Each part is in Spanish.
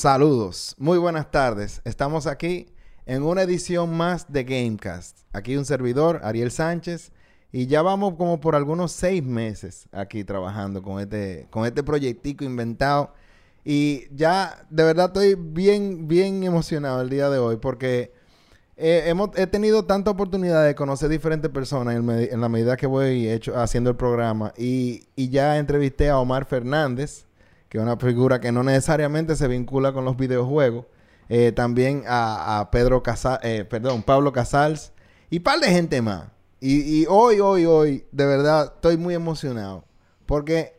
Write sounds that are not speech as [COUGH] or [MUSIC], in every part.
Saludos, muy buenas tardes. Estamos aquí en una edición más de Gamecast. Aquí un servidor, Ariel Sánchez, y ya vamos como por algunos seis meses aquí trabajando con este, con este proyectico inventado. Y ya de verdad estoy bien, bien emocionado el día de hoy porque eh, hemos, he tenido tanta oportunidad de conocer diferentes personas en, la medida que voy hecho, haciendo el programa. Y, y ya entrevisté a Omar Fernández, que es una figura que no necesariamente se vincula con los videojuegos. Eh, también a, Pedro Casals, eh, perdón, Pablo Casals y un par de gente más. Y, hoy, hoy, hoy, de verdad, estoy muy emocionado. Porque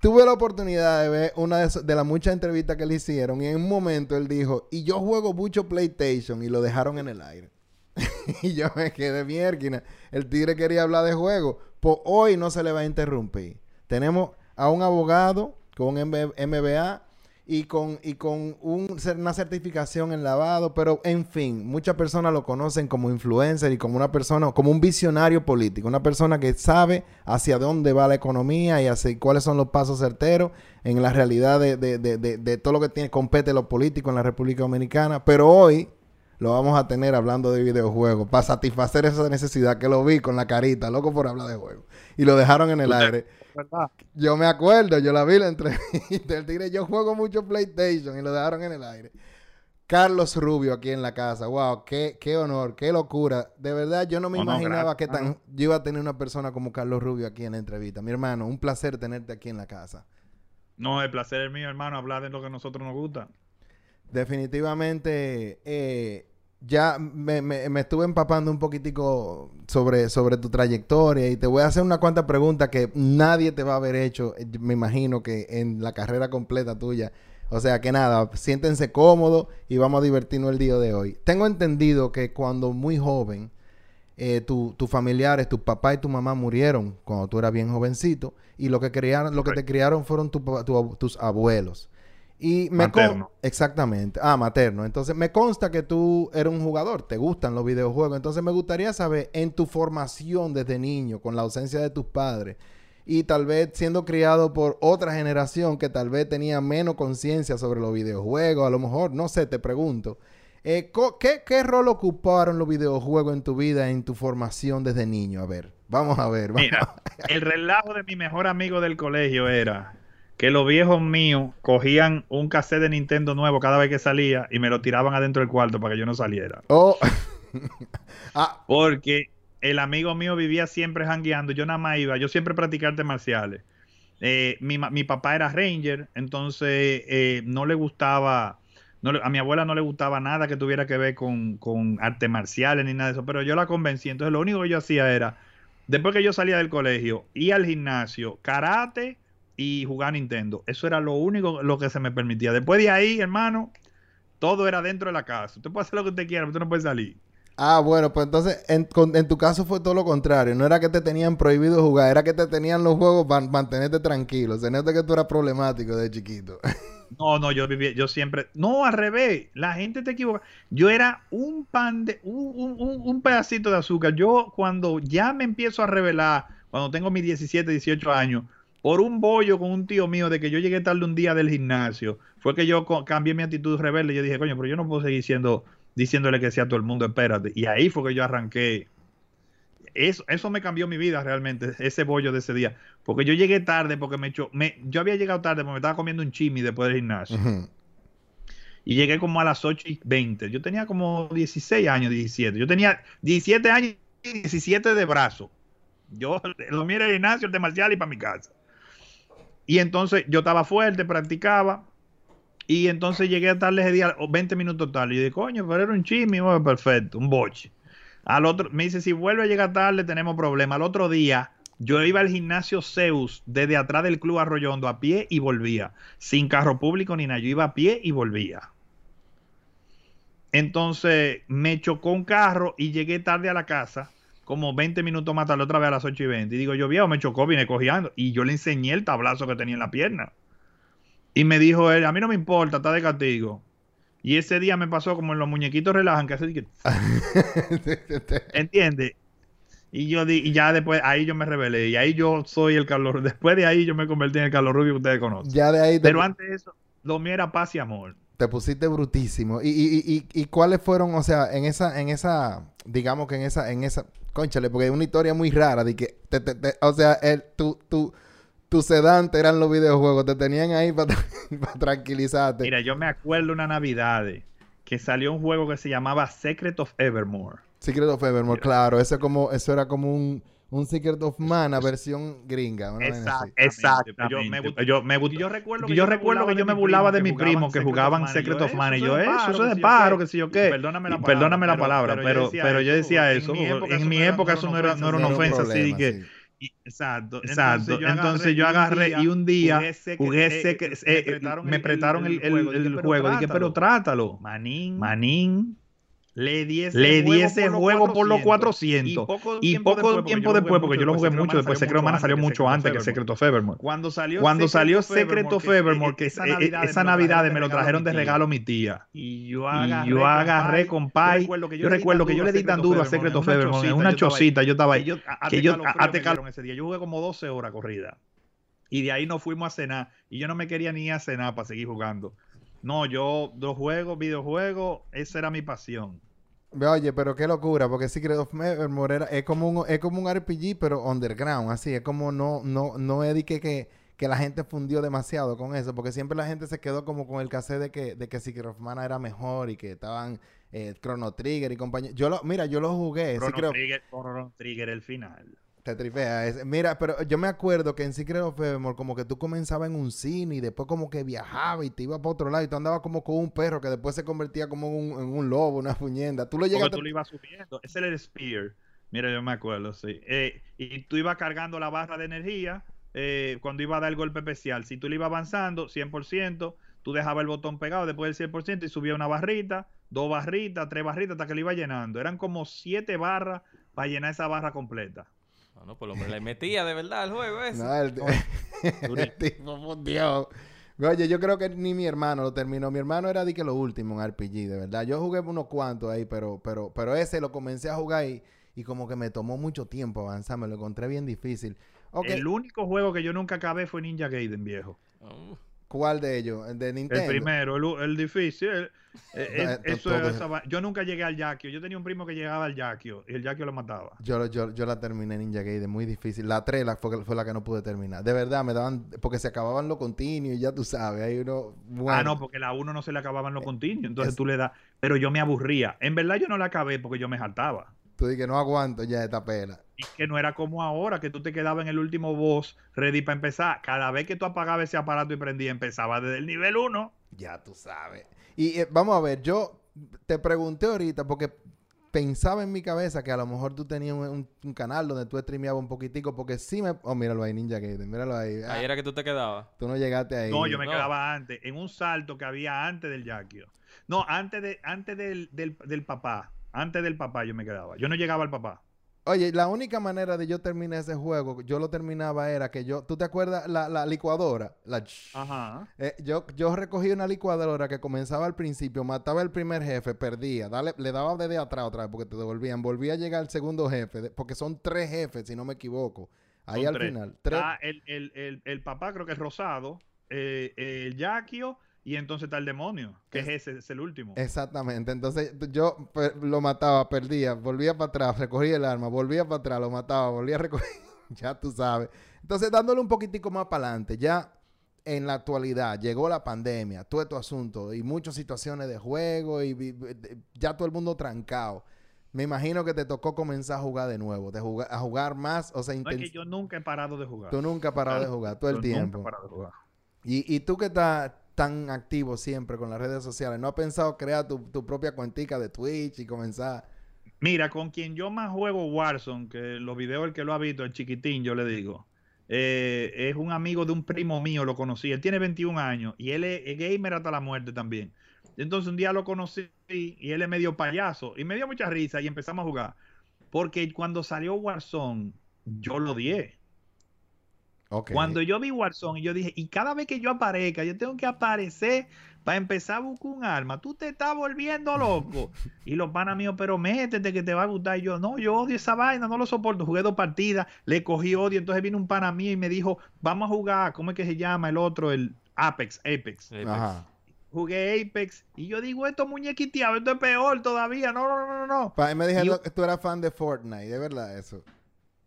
tuve la oportunidad de ver una de, las muchas entrevistas que le hicieron. Y en un momento él dijo, y yo juego mucho PlayStation. Y lo dejaron en el aire. [LAUGHS] y yo me quedé mierda. El tigre quería hablar de juego. Pues hoy no se le va a interrumpir. Tenemos a un abogado con MBA y con, y con una certificación en lavado, pero en fin, muchas personas lo conocen como influencer y como una persona, como un visionario político, una persona que sabe hacia dónde va la economía y hacia cuáles son los pasos certeros en la realidad de, de, de, de todo lo que tiene, compete lo político en la República Dominicana. Pero hoy lo vamos a tener hablando de videojuegos para satisfacer esa necesidad que lo vi con la carita, loco por hablar de juegos. Y lo dejaron en el aire. Yo me acuerdo, yo la vi la entrevista. [LAUGHS] El tigre, yo juego mucho PlayStation y lo dejaron en el aire. Carlos Rubio aquí en la casa. Wow, qué, qué honor, qué locura. De verdad, yo no me imaginaba que tan, yo iba a tener una persona como Carlos Rubio aquí en la entrevista. Mi hermano, un placer tenerte aquí en la casa. No, el placer es mío, hermano, hablar de lo que a nosotros nos gusta. Definitivamente, eh, ya me, me, estuve empapando un poquitico sobre, sobre tu trayectoria y te voy a hacer una cuanta preguntas que nadie te va a haber hecho, eh, me imagino que en la carrera completa tuya. O sea que nada, siéntense cómodos y vamos a divertirnos el día de hoy. Tengo entendido que cuando muy joven, eh, tus familiares, tu papá y tu mamá murieron cuando tú eras bien jovencito y lo que, criaron, lo que te criaron fueron tus abuelos. Y me materno. Exactamente. Ah, materno. Entonces, me consta que tú eres un jugador, te gustan los videojuegos. Entonces, me gustaría saber, en tu formación desde niño, con la ausencia de tus padres, y tal vez siendo criado por otra generación que tal vez tenía menos conciencia sobre los videojuegos, a lo mejor, no sé, te pregunto. Eh, ¿qué, ¿Qué rol ocuparon los videojuegos en tu vida, en tu formación desde niño? A ver, vamos a ver. Mira, el relajo de mi mejor amigo del colegio era que los viejos míos cogían un cassette de Nintendo nuevo cada vez que salía y me lo tiraban adentro del cuarto para que yo no saliera. Oh. [LAUGHS] Ah. Porque el amigo mío vivía siempre jangueando, yo nada más iba, yo siempre practicaba artes marciales. Eh, mi, papá era ranger, entonces eh, no le gustaba, a mi abuela no le gustaba nada que tuviera que ver con, con artes marciales ni nada de eso, pero yo la convencí, entonces lo único que yo hacía era, después que yo salía del colegio, ir al gimnasio, karate, y jugar Nintendo. Eso era lo único lo que se me permitía. Después de ahí, hermano, todo era dentro de la casa. Usted puede hacer lo que usted quiera, pero usted no puede salir. Ah, bueno, pues entonces en, tu caso fue todo lo contrario. No era que te tenían prohibido jugar, era que te tenían los juegos para mantenerte tranquilo. Se nota que tú eras problemático de chiquito. [LAUGHS] No, no, yo vivía, yo siempre. No, al revés. La gente te equivoca. Yo era un pan de. Un, un, un pedacito de azúcar. Yo, cuando ya me empiezo a revelar, cuando tengo mis 17, 18 años, por un bollo con un tío mío de que yo llegué tarde un día del gimnasio, fue que yo cambié mi actitud rebelde. Yo dije, coño, pero yo no puedo seguir siendo, diciéndole que sea todo el mundo, espérate. Y ahí fue que yo arranqué. Eso, eso me cambió mi vida realmente, ese bollo de ese día. Porque yo llegué tarde, porque me, echó, me yo había llegado tarde porque me estaba comiendo un chimi después del gimnasio. Y llegué como a las 8 y 20. Yo tenía como 16 años, 17. Yo tenía 17 años y 17 de brazo. Yo lo mira el gimnasio, el de marcial y para mi casa. Y entonces yo estaba fuerte, practicaba. Y entonces llegué a tarde ese día, 20 minutos tarde. Y dije, coño, pero era un chisme, perfecto, un boche. Al otro, me dice, si vuelve a llegar tarde, tenemos problema. Al otro día, yo iba al gimnasio Zeus desde atrás del Club Arroyondo a pie y volvía. Sin carro público ni nada. Yo iba a pie y volvía. Entonces me chocó un carro y llegué tarde a la casa como 20 minutos más tarde, otra vez a las 8 y 20. Y digo, yo viejo, me chocó, vine cogiendo. Y yo le enseñé el tablazo que tenía en la pierna. Y me dijo él, a mí no me importa, está de castigo. Y ese día me pasó como en los muñequitos relajan, que hace que... [LAUGHS] ¿Entiendes? Y yo di, y ya después, ahí yo me rebelé. Y ahí yo soy el calor. [LAUGHS] Después de ahí yo me convertí en el calor rubio que ustedes conocen. Ya de ahí. Pero antes de eso, lo mío era paz y amor. Te pusiste brutísimo. ¿Y, y, y, y cuáles fueron, o sea, en esa, en esa, digamos que en esa, en esa, conchale, porque es una historia muy rara de que, te, te, te, o sea, el, tu, tu, tu sedante eran los videojuegos, te tenían ahí para [LAUGHS] tranquilizarte. Mira, yo me acuerdo una Navidad que salió un juego que se llamaba Secret of Evermore. Secret of Evermore, Mira. claro, eso como, eso era como un un Secret of Mana versión gringa. Exacto. Exacto. Yo, me, yo, me, yo recuerdo que yo, recuerdo que yo me burlaba de mis primos que jugaban Secret of Mana. Y yo, eso, eso es de paro, que sé yo qué. Perdóname la palabra, perdóname la palabra pero, pero, yo decía eso. En mi época eso no era, no era una ofensa así que... Exacto, exacto. Entonces yo agarré, y un día jugué ese que, eh, me prestaron el, el, el, juego. Dije, pero trátalo. Manín, Manín, le di ese, Le di ese juego, por los 400. Y poco, tiempo, después, porque yo lo jugué mucho después. Secret Mana salió mucho antes que Secret of Evermore. Cuando salió, Cuando salió Secret of Evermore, que esa Navidad, esa Navidad me lo trajeron de regalo mi tía. Y yo agarré, y yo agarré con Pai. Yo recuerdo que yo le di tan duro a Secret of Evermore. En una chocita yo estaba ahí. Que yo ese día. Yo jugué como 12 horas corrida. Y de ahí nos fuimos a cenar. Y yo no me quería ni a cenar para seguir jugando. No, yo los juegos, videojuegos, esa era mi pasión. Oye, pero qué locura, porque Secret of Evermore era, es como un es como un RPG, pero underground, así, es como no no no es que, que, que la gente fundió demasiado con eso, porque siempre la gente se quedó como con el cassette de que de que Secret of Mana era mejor y que estaban eh, Chrono Trigger y compañía. Yo lo mira, yo lo jugué, Chrono, Trigger, Chrono Trigger el final. Te tripea. Es, mira, pero yo me acuerdo que en Secret of Evermore como que tú comenzabas en un cine y después como que viajaba y te ibas para otro lado y tú andabas como con un perro que después se convertía como en un, en un lobo, una fuñenda. Tú lo llegaste... tú lo ibas subiendo. Ese era el Spear. Mira, yo me acuerdo, sí. Eh, y tú ibas cargando la barra de energía eh, cuando iba a dar el golpe especial. Si tú le ibas avanzando, 100%, tú dejabas el botón pegado después del 100% y subía una barrita, dos barritas, tres barritas hasta que le iba llenando. Eran como siete barras para llenar esa barra completa. No, pues hombre le metía de verdad al juego ese. [LAUGHS] No, el, [LAUGHS] el tipo fundió. Oye, yo creo que ni mi hermano lo terminó. Mi hermano era de que lo último en RPG, de verdad. Yo jugué unos cuantos ahí, pero, pero, pero ese lo comencé a jugar y, y como que me tomó mucho tiempo avanzar. Me lo encontré bien difícil. Okay. El único juego que yo nunca acabé fue Ninja Gaiden, viejo. Oh. ¿Cuál de ellos? ¿El de Nintendo? El primero, el, el difícil. El, el, eso esa, yo nunca llegué al Yakio. Yo tenía un primo que llegaba al Yakio y el Yakio lo mataba. Yo, yo, yo la terminé Ninja Gaiden, muy difícil. La 3 la, fue, fue, la que no pude terminar. De verdad, me daban. Porque se acababan los continuos y ya tú sabes. Hay uno. Bueno. Ah, no, porque la 1 no se le acababan los continuos. Entonces es... tú le das. Pero yo me aburría. En verdad, yo no la acabé porque yo me saltaba. Tú dices que no aguanto ya esta pela. Y que no era como ahora, que tú te quedabas en el último boss ready para empezar. Cada vez que tú apagabas ese aparato y prendías, empezaba desde el nivel 1. Ya tú sabes. Y eh, vamos a ver, yo te pregunté ahorita porque pensaba en mi cabeza que a lo mejor tú tenías un, un, un canal donde tú streameabas un poquitico, porque sí me... Oh, míralo ahí, Ninja Gaiden, míralo ahí. Ahí era que tú te quedabas. Tú no llegaste ahí. No, yo me no. quedaba antes, en un salto que había antes del Yakio. No, antes, de, antes del, del, del papá. Antes del papá yo me quedaba. Yo no llegaba al papá. Oye, la única manera de yo terminar ese juego, yo lo terminaba era que yo, ¿tú te acuerdas la, la licuadora? La, Ajá. Eh, yo, yo recogí una licuadora que comenzaba al principio, mataba el primer jefe, perdía, dale, le daba desde atrás otra vez porque te devolvían, volvía a llegar el segundo jefe, porque son tres jefes, si no me equivoco. Ahí son al tres. final. Tres. Ah, el, el, el, el, papá creo que es rosado, eh, el Yakio y entonces está el demonio, que es, es ese, es el último. Exactamente. Entonces yo pues, lo mataba, perdía, volvía para atrás, recogía el arma, volvía para atrás, lo mataba, volvía a recoger. [LAUGHS] ya tú sabes. Entonces dándole un poquitico más para adelante, ya en la actualidad llegó la pandemia, todo este asunto y muchas situaciones de juego y, y ya todo el mundo trancado. Me imagino que te tocó comenzar a jugar de nuevo, de jugar, a jugar más, o sea, no, es que yo nunca he parado de jugar. Tú nunca has parado claro. de jugar, todo el tiempo. Nunca he parado de jugar. Y, y tú que estás tan activo siempre con las redes sociales, ¿no has pensado crear tu, propia cuentica de Twitch y comenzar? Mira, con quien yo más juego Warzone, que los videos el que lo ha visto, el chiquitín, yo le digo, eh, es un amigo de un primo mío, lo conocí, él tiene 21 años y él es, es gamer hasta la muerte también. Entonces un día lo conocí y él es medio payaso y me dio mucha risa y empezamos a jugar. Porque cuando salió Warzone, yo lo odié. Okay. Cuando yo vi Warzone, yo dije, y cada vez que yo aparezca, yo tengo que aparecer para empezar a buscar un arma. Tú te estás volviendo loco. [LAUGHS] y los panas míos, pero métete que te va a gustar. Y yo, no, yo odio esa vaina, no lo soporto. Jugué dos partidas, le cogí odio. Entonces vino un pana mío y me dijo, vamos a jugar, ¿cómo es que se llama el otro? El Apex, Apex. Apex. Ajá. Jugué Apex y yo digo, esto es muñequiteado, esto es peor todavía. No, no, no, no, no. Pa- me dijeron que tú eras fan de Fortnite, de verdad eso.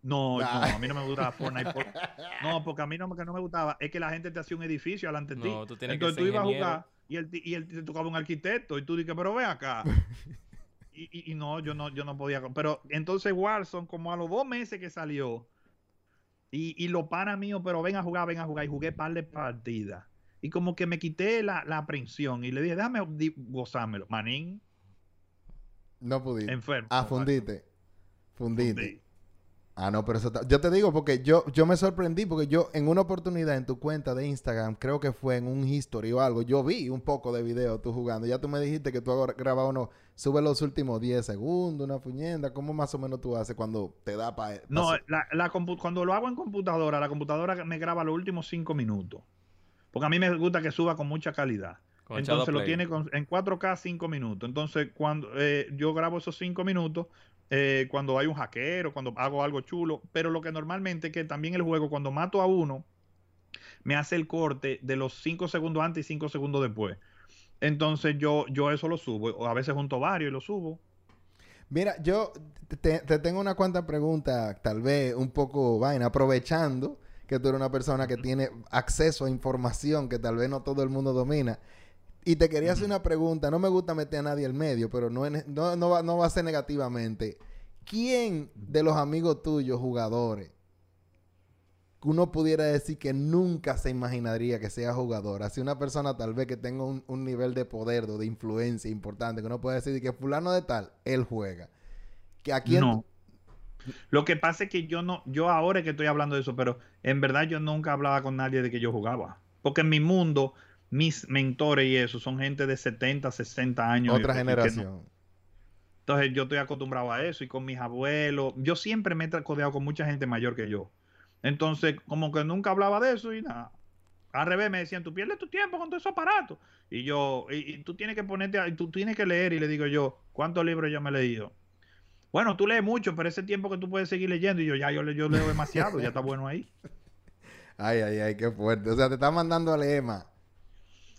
No, no, a mí no me gustaba Fortnite. por- [LAUGHS] No, porque a mí no, que no me gustaba es que la gente te hacía un edificio delante de ti. No, tú tienes que Entonces ser tú ibas a jugar y él, y él te tocaba un arquitecto y tú dices, pero ve acá. [LAUGHS] y, y- y no, yo no, yo no podía. Pero entonces Warzone, como a los dos meses que salió, y, y los panas míos, pero ven a jugar, ven a jugar, y jugué par de partidas. Y como que me quité la, la aprensión y le dije, déjame gozármelo. Manín, No pudiste. enfermo. Ah, fundiste. Fundiste. Ah, no, pero eso está- Yo te digo porque yo, yo me sorprendí porque yo en una oportunidad en tu cuenta de Instagram, creo que fue en un history o algo, yo vi un poco de video tú jugando. Ya tú me dijiste que tú ahora grabas uno, sube los últimos 10 segundos, una fuñenda. ¿Cómo más o menos tú haces cuando te da para... No, la, la compu- cuando lo hago en computadora, la computadora me graba los últimos cinco minutos. Porque a mí me gusta que suba con mucha calidad. Con Entonces lo tiene con- en 4K 5 minutos. Entonces, cuando eh, yo grabo esos 5 minutos, eh, cuando hay un hackero, cuando hago algo chulo, pero lo que normalmente que también el juego, cuando mato a uno, me hace el corte de los 5 segundos antes y 5 segundos después. Entonces yo, yo eso lo subo. O a veces junto varios y lo subo. Mira, yo te, te tengo una cuanta preguntas, tal vez un poco vaina, aprovechando que tú eres una persona que tiene acceso a información que tal vez no todo el mundo domina. Y te quería hacer una pregunta, no me gusta meter a nadie al medio, pero no, en- no, no, va, no va a ser negativamente. ¿Quién de los amigos tuyos, jugadores, que uno pudiera decir que nunca se imaginaría que sea jugador? Así una persona tal vez que tenga un, un nivel de poder o de influencia importante, que uno puede decir que fulano de tal, él juega. ¿Que ¿A quién? No. Lo que pasa es que yo no, yo ahora es que estoy hablando de eso, pero en verdad yo nunca hablaba con nadie de que yo jugaba. Porque en mi mundo, mis mentores y eso son gente de 70, 60 años. Otra no- generación. Entonces yo estoy acostumbrado a eso y con mis abuelos. Yo siempre me he codeado con mucha gente mayor que yo. Entonces, como que nunca hablaba de eso y nada. Al revés, me decían, tú pierdes tu tiempo con todo esos aparatos. Y yo, y, y tú tienes que ponerte, a- y tú tienes que leer. Y le digo yo, ¿cuántos libros yo me he leído? Bueno, tú lees mucho, pero ese tiempo que tú puedes seguir leyendo. Y yo, ya, yo, le- yo leo demasiado, ya está bueno ahí. [LAUGHS] Ay, ay, ay, qué fuerte. O sea, te está mandando a leer más.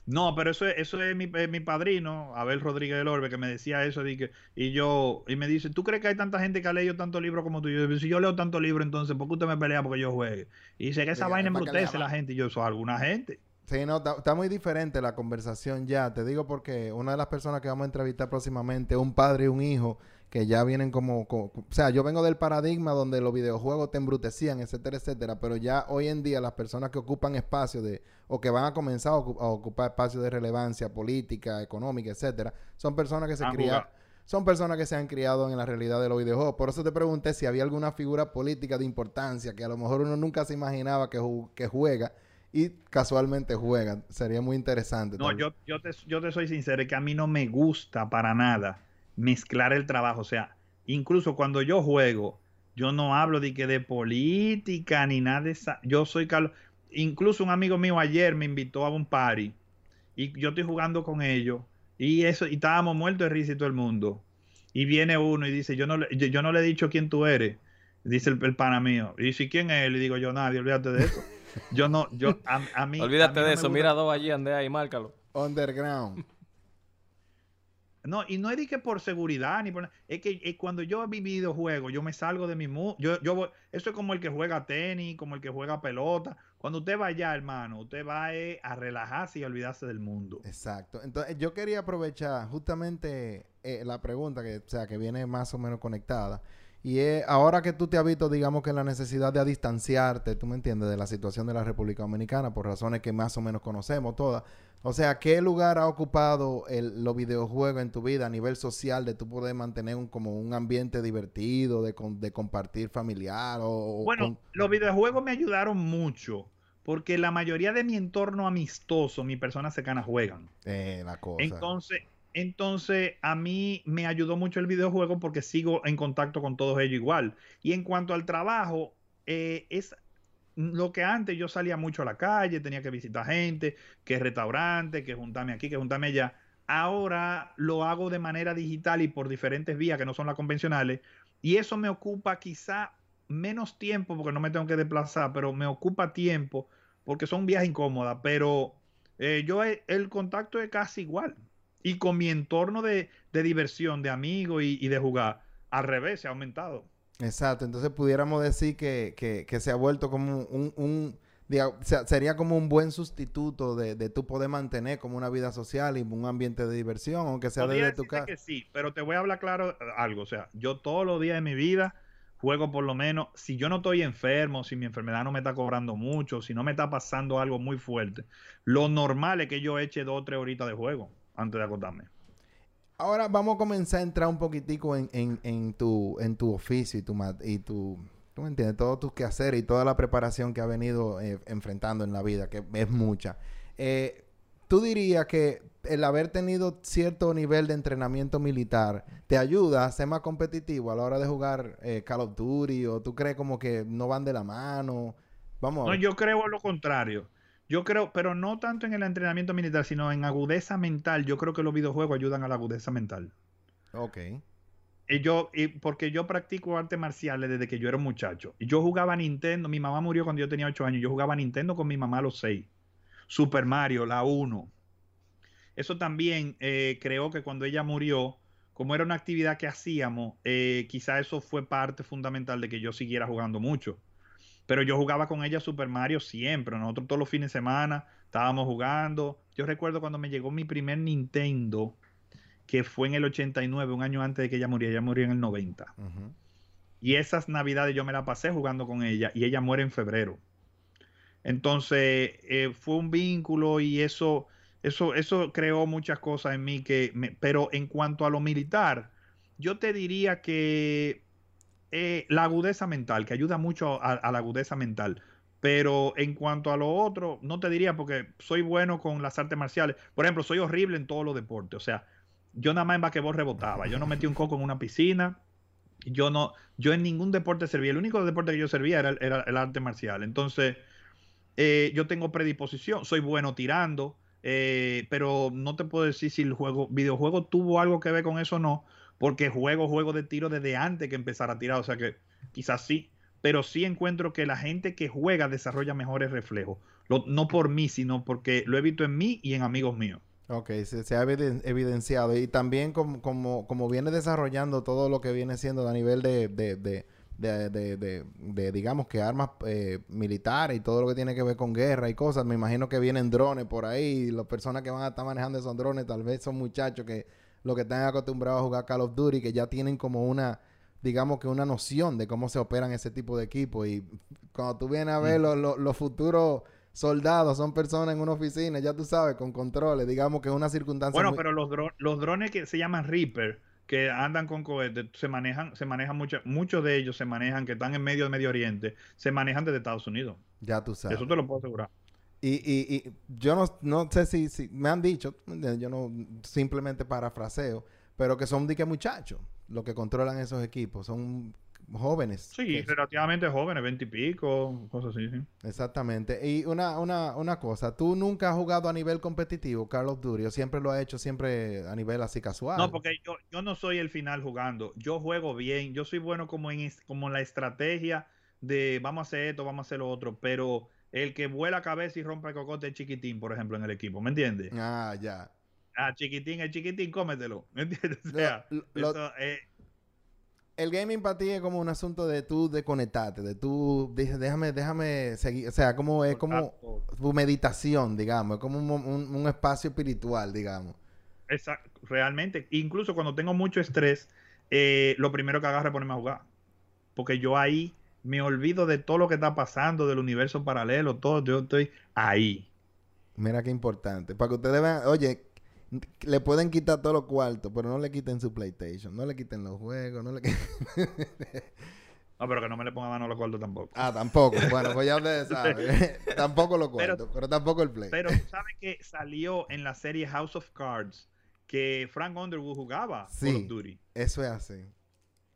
No, pero eso es, eso es mi, eh, mi padrino, Abel Rodríguez del Orbe, que me decía eso. di que- y yo, y me dice, ¿tú crees que hay tanta gente que ha leído tantos libros como tú? Y yo, si yo leo tantos libros, entonces, ¿por qué usted me pelea porque yo juegue? Y dice que esa Diga, vaina embrutece la gente. Y yo, eso es alguna gente. Sí, no, está, está muy diferente la conversación ya. Te digo porque una de las personas que vamos a entrevistar próximamente, un padre y un hijo, que ya vienen como, co- o sea, yo vengo del paradigma donde los videojuegos te embrutecían, etcétera, etcétera, pero ya hoy en día las personas que ocupan espacios de, o que van a comenzar a, ocu- a ocupar espacios de relevancia política, económica, etcétera, son personas que se jugado. son personas que se han criado en la realidad de los videojuegos. Por eso te pregunté si había alguna figura política de importancia que a lo mejor uno nunca se imaginaba que, ju- que juega y casualmente juega. Sería muy interesante. No, yo, yo, te, yo te soy sincero, es que a mí no me gusta para nada mezclar el trabajo. O sea, incluso cuando yo juego, yo no hablo de que de política ni nada de esa. Yo soy Carlos. Incluso un amigo mío ayer me invitó a un party y yo estoy jugando con ellos y eso y estábamos muertos de risa y todo el mundo. Y viene uno y dice, yo no le, yo, yo no le he dicho quién tú eres. Dice el, el pana mío. Y dice, ¿quién es él? Y digo yo, nadie, olvídate de eso. Yo no, yo, a, a mí. [LAUGHS] a Olvídate mí no de eso. gusta- Mira dos allí, ande ahí, márcalo. Underground. No, y no es de que por seguridad ni por. Es que eh, cuando yo vi videojuegos, yo me salgo de mi mundo. Yo, yo voy- eso es como el que juega tenis, como el que juega pelota. Cuando usted va allá, hermano, usted va eh, a relajarse y olvidarse del mundo. Exacto. Entonces, yo quería aprovechar justamente eh, la pregunta que, sea, que viene más o menos conectada. Y ahora que tú te has visto, digamos que la necesidad de distanciarte, tú me entiendes, de la situación de la República Dominicana, por razones que más o menos conocemos todas. O sea, ¿qué lugar ha ocupado el, los videojuegos en tu vida a nivel social de tú poder mantener un, como un ambiente divertido, de, compartir familiar o... o Bueno, con- los videojuegos me ayudaron mucho. Porque la mayoría de mi entorno amistoso, mis personas cercanas juegan. eh, la cosa. Entonces, entonces, a mí me ayudó mucho el videojuego porque sigo en contacto con todos ellos igual. Y en cuanto al trabajo, eh, es lo que antes yo salía mucho a la calle, tenía que visitar gente, que restaurante, que juntarme aquí, que juntarme allá. Ahora lo hago de manera digital y por diferentes vías que no son las convencionales. Y eso me ocupa quizá menos tiempo porque no me tengo que desplazar, pero me ocupa tiempo porque son vías incómodas, pero eh, yo el contacto es casi igual. Y con mi entorno de, de diversión, de amigos y, y, de jugar, al revés, se ha aumentado. Exacto, entonces pudiéramos decir que, que, que se ha vuelto como un, un sería como un buen sustituto de, de tú poder mantener como una vida social y un ambiente de diversión, aunque sea Podría desde tu casa. que sí, pero te voy a hablar claro algo, o sea, yo todos los días de mi vida juego por lo menos, si yo no estoy enfermo, si mi enfermedad no me está cobrando mucho, si no me está pasando algo muy fuerte, lo normal es que yo eche dos o tres horitas de juego antes de acostarme. Ahora vamos a comenzar a entrar un poquitico en, en, en tu, en tu oficio y tu, y tu, tú me entiendes, todos tus quehaceres y toda la preparación que ha venido eh, enfrentando en la vida, que es mucha. Eh, ¿Tú dirías que el haber tenido cierto nivel de entrenamiento militar te ayuda a ser más competitivo a la hora de jugar eh, Call of Duty o tú crees como que no van de la mano? Vamos. No, yo creo lo contrario. Yo creo, pero no tanto en el entrenamiento militar, sino en agudeza mental. Yo creo que los videojuegos ayudan a la agudeza mental. Ok. Y yo, y porque yo practico artes marciales desde que yo era un muchacho. Y yo jugaba Nintendo. Mi mamá murió cuando yo tenía 8 años. Yo jugaba Nintendo con mi mamá a los 6. Super Mario, la 1. Eso también eh, creo que cuando ella murió, como era una actividad que hacíamos, eh, quizá eso fue parte fundamental de que yo siguiera jugando mucho. Pero yo jugaba con ella Super Mario siempre. Nosotros todos los fines de semana estábamos jugando. Yo recuerdo cuando me llegó mi primer Nintendo, que fue en el 89, un año antes de que ella muriera. Ella murió en el 90. Uh -huh. Y esas navidades yo me la pasé jugando con ella y ella muere en febrero. Entonces eh, fue un vínculo y eso, eso, eso creó muchas cosas en mí que, me, pero en cuanto a lo militar, yo te diría que eh, la agudeza mental, que ayuda mucho a, la agudeza mental. Pero en cuanto a lo otro, no te diría porque soy bueno con las artes marciales. Por ejemplo, soy horrible en todos los deportes. O sea, yo nada más en basquetbol rebotaba. Yo no metí un coco en una piscina. Yo no, yo en ningún deporte servía. El único deporte que yo servía era, era el arte marcial. Entonces, eh, yo tengo predisposición, soy bueno tirando, eh, pero no te puedo decir si el juego, videojuego tuvo algo que ver con eso o no, porque juego juego de tiro desde antes que empezara a tirar, o sea que quizás sí, pero sí encuentro que la gente que juega desarrolla mejores reflejos, no por mí, sino porque lo he visto en mí y en amigos míos. Ok, se, se ha evidenciado y también como, como, como, viene desarrollando todo lo que viene siendo a nivel de, de, de de, de, de, de, digamos que armas eh, militares y todo lo que tiene que ver con guerra y cosas. Me imagino que vienen drones por ahí y las personas que van a estar manejando esos drones tal vez son muchachos que lo que están acostumbrados a jugar Call of Duty que ya tienen como una digamos que una noción de cómo se operan ese tipo de equipos y cuando tú vienes a ver mm. los, los, los futuros soldados son personas en una oficina, ya tú sabes, con controles, digamos que es una circunstancia Bueno, muy... pero los, dro los drones que se llaman Reaper que andan con cohetes, se manejan, se manejan mucho, muchos de ellos se manejan, que están en medio de Medio Oriente, se manejan desde Estados Unidos. Ya tú sabes. Eso te lo puedo asegurar. Y, y, y yo no, no sé si, si, me han dicho, yo no simplemente parafraseo, pero que son de que muchachos los que controlan esos equipos, son jóvenes. Sí, relativamente jóvenes, veinte y pico, cosas así, sí. Exactamente. Y una, una, una cosa, ¿tú nunca has jugado a nivel competitivo, Carlos Durio? Siempre lo has hecho siempre a nivel así casual. No, porque yo, yo no soy el final jugando. Yo juego bien. Yo soy bueno como en, como en la estrategia de vamos a hacer esto, vamos a hacer lo otro, pero el que vuela cabeza y rompe el cocote es chiquitín, por ejemplo, en el equipo, ¿me entiendes? Ah, ya. Ah, chiquitín, el chiquitín, cómetelo, ¿me entiendes? O sea, lo, lo... Eso, eh, el gaming para ti es como un asunto de tú desconectarte, de tú, déjame, déjame seguir, o sea, como es como tu meditación, digamos, es como un, un, un, espacio espiritual, digamos. Exacto, realmente, incluso cuando tengo mucho estrés, eh, lo primero que agarro es ponerme a jugar, porque yo ahí me olvido de todo lo que está pasando, del universo paralelo, todo, yo estoy ahí. Mira qué importante, para que ustedes vean, oye, le pueden quitar todos los cuartos, pero no le quiten su PlayStation, no le quiten los juegos, no le quiten... [LAUGHS] No, pero que no me le ponga mano a los cuartos tampoco. Ah, tampoco. Bueno, pues ya ustedes [LAUGHS] saben. [LAUGHS] tampoco los cuartos, pero, pero, tampoco el Play. Pero ¿sabe que salió en la serie House of Cards que Frank Underwood jugaba sí, Call of Duty? eso es así.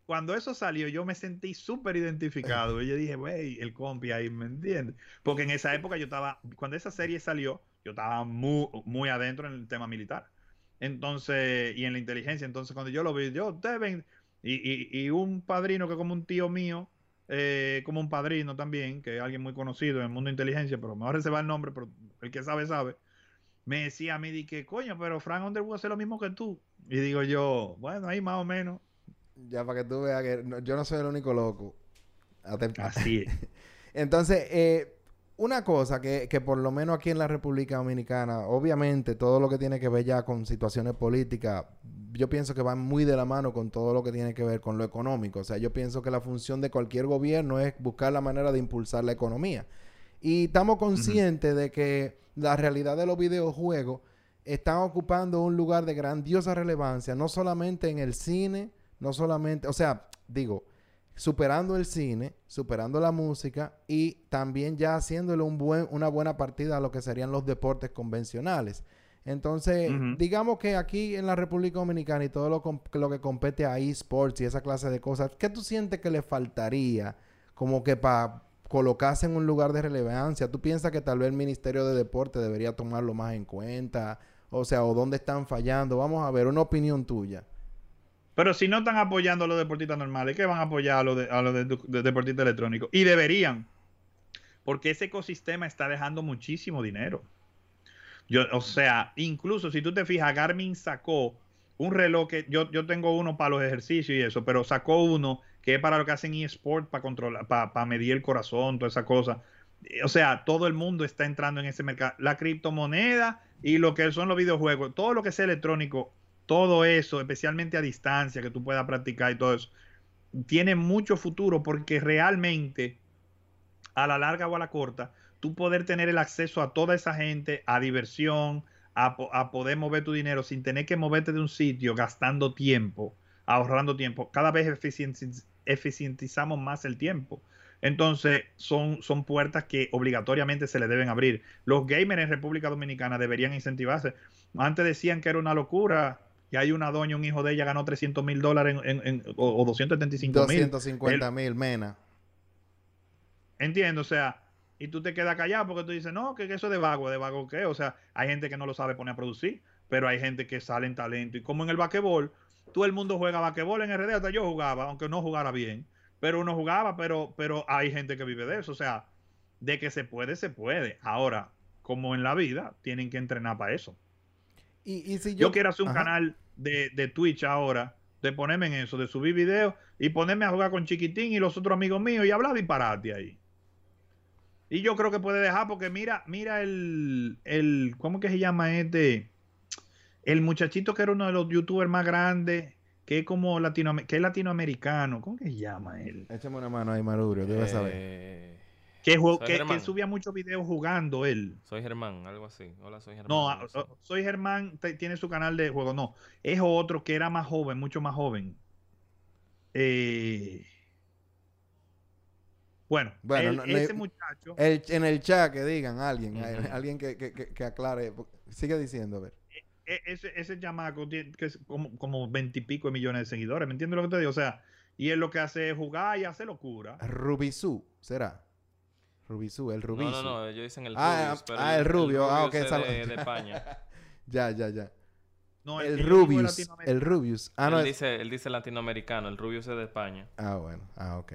Cuando eso salió, yo me sentí súper identificado. yo dije, wey, el compi ahí, ¿me entiendes? Porque en esa época yo estaba... Cuando esa serie salió, yo estaba muy, muy adentro en el tema militar. Entonces, y en la inteligencia. Entonces, cuando yo lo vi, yo, ustedes ven, y, y, y, un padrino que como un tío mío, eh, como un padrino también, que es alguien muy conocido en el mundo de inteligencia, pero mejor se va el nombre, pero el que sabe, sabe. me decía a mí, que coño, pero Frank Underwood hace lo mismo que tú. Y digo yo, bueno, ahí más o menos. Ya para que tú veas que no- yo no soy el único loco. Así es. [LAUGHS] Entonces, eh, una cosa que, que por lo menos aquí en la República Dominicana, obviamente todo lo que tiene que ver ya con situaciones políticas, yo pienso que van muy de la mano con todo lo que tiene que ver con lo económico. O sea, yo pienso que la función de cualquier gobierno es buscar la manera de impulsar la economía. Y estamos conscientes de que la realidad de los videojuegos están ocupando un lugar de grandiosa relevancia, no solamente en el cine, no solamente, o sea, digo, superando el cine, superando la música y también ya haciéndole un buen, una buena partida a lo que serían los deportes convencionales. Entonces, digamos que aquí en la República Dominicana y todo lo, lo que compete a esports y esa clase de cosas, ¿qué tú sientes que le faltaría como que para colocarse en un lugar de relevancia? ¿Tú piensas que tal vez el Ministerio de Deporte debería tomarlo más en cuenta? O sea, ¿o dónde están fallando? Vamos a ver, una opinión tuya. Pero si no están apoyando a los deportistas normales, ¿qué van a apoyar a los, de- a los de- de deportistas electrónicos? Y deberían. Porque ese ecosistema está dejando muchísimo dinero. Yo, o sea, incluso si tú te fijas, Garmin sacó un reloj que yo, yo tengo uno para los ejercicios y eso, pero sacó uno que es para lo que hacen eSport, para controlar, para, para medir el corazón, toda esa cosa. Eh, O sea, todo el mundo está entrando en ese mercado. La criptomoneda y lo que son los videojuegos, todo lo que sea electrónico, todo eso, especialmente a distancia, que tú puedas practicar y todo eso, tiene mucho futuro porque realmente, a la larga o a la corta, tú poder tener el acceso a toda esa gente, a diversión, a, po- a poder mover tu dinero sin tener que moverte de un sitio gastando tiempo, ahorrando tiempo. Cada vez eficienti- eficientizamos más el tiempo. Entonces, son, son puertas que obligatoriamente se le deben abrir. Los gamers en República Dominicana deberían incentivarse. Antes decían que era una locura. Y hay una doña, un hijo de ella ganó 300 mil dólares en, en- en- o, o 275 mil. 250 mil, mena. Entiendo, o sea, y tú te quedas callado porque tú dices, no, que, que eso es de vago, ¿de vago qué? O sea, hay gente que no lo sabe poner a producir, pero hay gente que sale en talento. Y como en el basquetbol, todo el mundo juega basquetbol en RD, hasta yo jugaba, aunque no jugara bien, pero uno jugaba, pero, pero hay gente que vive de eso. O sea, de que se puede, se puede. Ahora, como en la vida, tienen que entrenar para eso. Y, y si Yo, yo, quiero hacer un Ajá. canal de, de Twitch ahora, de ponerme en eso, de subir videos y ponerme a jugar con Chiquitín y los otros amigos míos y hablar disparate ahí. Y yo creo que puede dejar porque mira, mira el, el, ¿cómo que se llama este? El muchachito que era uno de los youtubers más grandes, que es como latino, que es latinoamericano, ¿cómo que se llama él? Échame una mano ahí, Marurio, debes saber. Que, jugó- Soy que, que Germán. subía muchos videos jugando él. soy Germán, algo así. Hola, soy Germán. No, soy Germán, te- tiene su canal de juego. No, es otro que era más joven, mucho más joven. Eh, bueno, Bueno, el- no- no- ese muchacho, El- en el chat que digan alguien, eh, alguien que, que- que- que aclare. Sigue diciendo, a ver. e- ese, ese chamaco tiene que es como, como 20 y pico de millones de seguidores, ¿me entiendes lo que te digo? O sea, y él lo que hace es jugar y hace locura. Rubisú, ¿será? Rubisú, el Rubisú. No, no, no, ellos dicen el Ah, Rubius. pero ah, el rubio, ah, ok, es sal- de, de [LAUGHS] España. Ya, ya, ya. No, el que Rubius, el Rubius. Ah, no, él, es- dice, él dice latinoamericano, el Rubius es de España. Ah, bueno, ah, ok.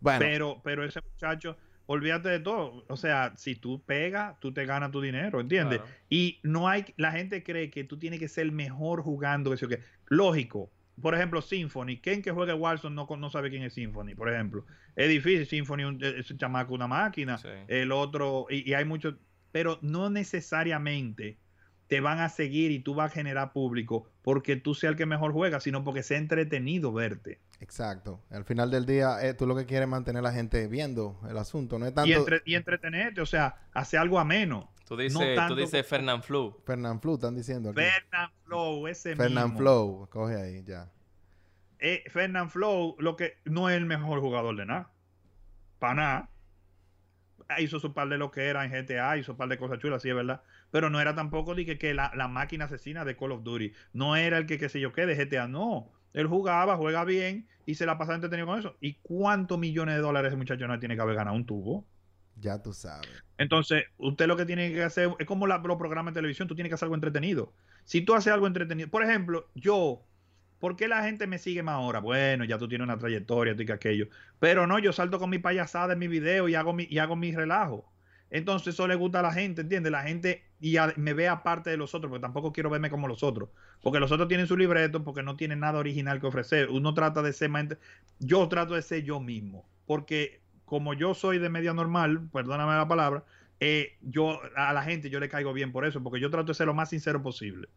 Bueno, Pero, pero ese muchacho, olvídate de todo. O sea, si tú pegas, tú te ganas tu dinero, ¿entiendes? Claro. Y no hay, la gente cree que tú tienes que ser el mejor jugando, que sé yo qué. Lógico. Por ejemplo, Symphony. ¿Quién que juegue Warzone no, con- no sabe quién es Symphony? Por ejemplo. Es difícil. Symphony un- es un chamaco, una máquina. Sí. El otro, y, y hay muchos, pero no necesariamente te van a seguir y tú vas a generar público porque tú seas el que mejor juega, sino porque sea entretenido verte. exacto. Al final del día, eh, tú lo que quieres es mantener a la gente viendo el asunto. No es tanto y, entre- y entretenerte, o sea, hacer algo ameno. Tú dices, No tanto tú dices Fernand Flu. Fernand Flu, están diciendo aquí. Fernand Flow, ese Fernand mismo. Flow, coge ahí, ya. Eh, Fernand Flow, lo que no es el mejor jugador de nada. Para nada. Ah, Hizo su par de lo que era en GTA, hizo un par de cosas chulas, sí es verdad. Pero no era tampoco de que, que la, la máquina asesina de Call of Duty. No era el que, qué sé yo qué, de GTA, no. Él jugaba, juega bien y se la pasaba entretenido con eso. ¿Y cuántos millones de dólares ese muchacho no tiene que haber ganado un tubo? Ya tú sabes. Entonces, usted lo que tiene que hacer es como la- los programas de televisión, tú tienes que hacer algo entretenido. Si tú haces algo entretenido, por ejemplo, yo, ¿por qué la gente me sigue más ahora? Bueno, ya tú tienes una trayectoria, tú y que aquello. Pero no, yo salto con mi payasada en mi video y hago mi, y hago mi relajo. Entonces eso le gusta a la gente, ¿entiendes? La gente y me ve aparte de los otros, porque tampoco quiero verme como los otros. Porque los otros tienen su libreto, porque no tienen nada original que ofrecer. Uno trata de ser más... Yo trato de ser yo mismo. Porque como yo soy de media normal, perdóname la palabra, eh, yo a la gente yo le caigo bien por eso, porque yo trato de ser lo más sincero posible.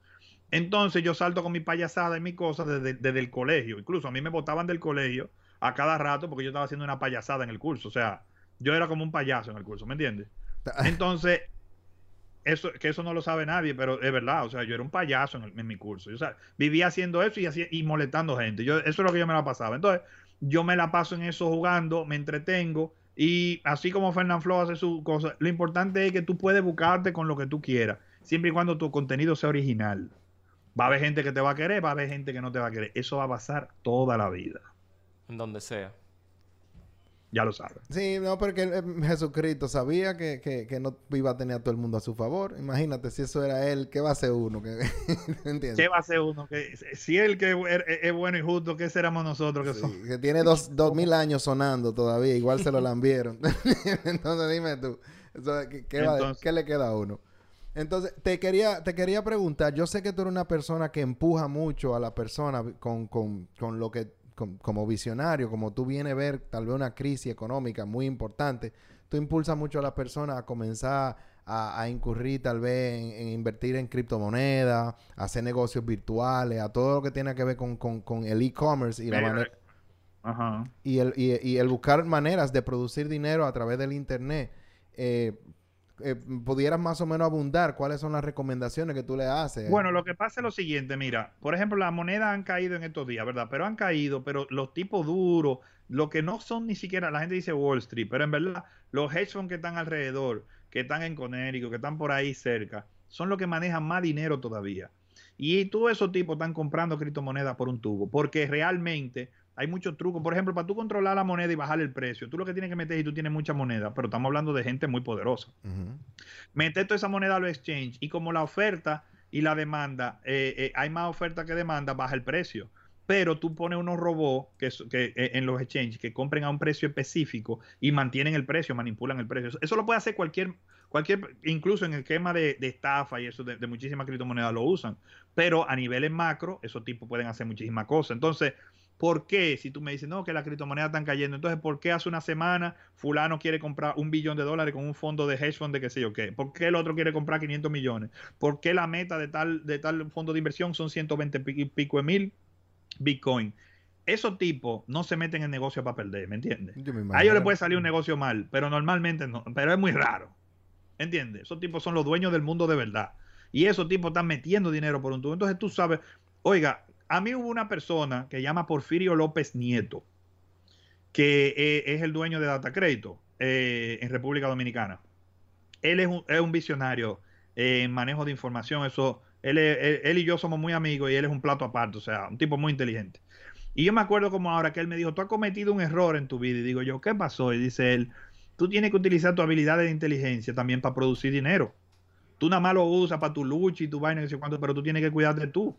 Entonces yo salto con mi payasada y mi cosa desde, desde el colegio. Incluso a mí me botaban del colegio a cada rato porque yo estaba haciendo una payasada en el curso. O sea, yo era como un payaso en el curso, ¿me entiendes? [LAUGHS] Entonces, eso, que eso no lo sabe nadie, pero es verdad. O sea, yo era un payaso en, el- en mi curso. Yo, o sea, vivía haciendo eso y, hacía- y molestando gente. Yo, eso es lo que yo me la pasaba. Entonces, yo me la paso en eso jugando, me entretengo. Y así como Fernán Flo hace su cosa, lo importante es que tú puedes buscarte con lo que tú quieras, siempre y cuando tu contenido sea original. Va a haber gente que te va a querer, va a haber gente que no te va a querer. Eso va a pasar toda la vida. En donde sea. Ya lo sabes. Sí, no, porque eh, Jesucristo sabía que, que, que no iba a tener a todo el mundo a su favor. Imagínate, si eso era él, ¿qué va a hacer uno? ¿Qué- [LAUGHS] ¿Entiendes? ¿Qué va a hacer uno? Que, si él que es, es bueno y justo, ¿qué seremos nosotros que Sí, somos? que tiene dos, [LAUGHS] dos mil años sonando todavía, igual se lo lambieron. [LAUGHS] Entonces dime tú, eso, ¿qué, qué va- Entonces- qué le queda a uno? Entonces, te quería, te quería preguntar, yo sé que tú eres una persona que empuja mucho a la persona con, con, con lo que, como visionario, como tú vienes a ver tal vez una crisis económica muy importante, tú impulsas mucho a la persona a comenzar a, a incurrir tal vez en, en invertir en criptomonedas, hacer negocios virtuales, a todo lo que tiene que ver con, con- con el e-commerce y la manera Ajá. y el, y, y el buscar maneras de producir dinero a través del internet, eh, eh, pudieras más o menos abundar cuáles son las recomendaciones que tú le haces. Bueno, lo que pasa es lo siguiente, mira, por ejemplo, las monedas han caído en estos días, ¿verdad? Pero han caído, pero los tipos duros, lo que no son ni siquiera, la gente dice Wall Street, pero en verdad, los hedge funds que están alrededor, que están en Connecticut, que están por ahí cerca, son los que manejan más dinero todavía. Y todos esos tipos están comprando criptomonedas por un tubo, porque realmente hay muchos trucos. Por ejemplo, para tú controlar la moneda y bajar el precio, tú lo que tienes que meter y tú tienes mucha moneda, pero estamos hablando de gente muy poderosa Ujú. meter toda esa moneda a los exchange y como la oferta y la demanda, eh, eh, hay más oferta que demanda, baja el precio. Pero tú pones unos robots que, que, eh, en los exchanges que compren a un precio específico y mantienen el precio, manipulan el precio. Eso, lo puede hacer cualquier, cualquier, incluso en el esquema de, de estafa y eso de, de muchísimas criptomonedas lo usan. Pero a niveles macro, esos tipos pueden hacer muchísimas cosas. Entonces, ¿Por qué? Si tú me dices, no, que las criptomonedas están cayendo, entonces, ¿por qué hace una semana fulano quiere comprar un billón de dólares con un fondo de hedge fund de qué sé yo qué? ¿Por qué el otro quiere comprar 500 millones? ¿Por qué la meta de tal, de tal fondo de inversión son 120 pi- pico de mil Bitcoin? Esos tipos no se meten en negocio para perder, ¿me entiendes? Yo me A ellos les puede salir un negocio mal, pero normalmente no, pero es muy raro. ¿Entiendes? Esos tipos son los dueños del mundo de verdad. Y esos tipos están metiendo dinero por un tubo. Entonces tú sabes, oiga, a mí hubo una persona que llama Porfirio López Nieto, que eh, es el dueño de Data Crédito eh, en República Dominicana. Él es un, es un visionario en manejo de información. Eso, él, y yo somos muy amigos y él es un plato aparte, o sea, un tipo muy inteligente. Y yo me acuerdo como ahora que él me dijo, tú has cometido un error en tu vida. Y digo yo, ¿qué pasó? Y dice él, tú tienes que utilizar tu habilidad de inteligencia también para producir dinero. Tú nada más lo usas para tu lucha y tu vaina, y cuánto, pero tú tienes que cuidarte tú.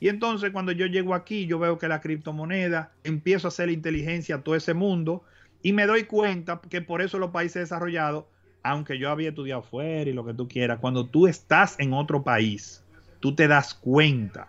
Y entonces cuando yo llego aquí, yo veo que la criptomoneda, empiezo a hacer inteligencia a todo ese mundo y me doy cuenta que por eso los países desarrollados, aunque yo había estudiado fuera y lo que tú quieras, cuando tú estás en otro país, tú te das cuenta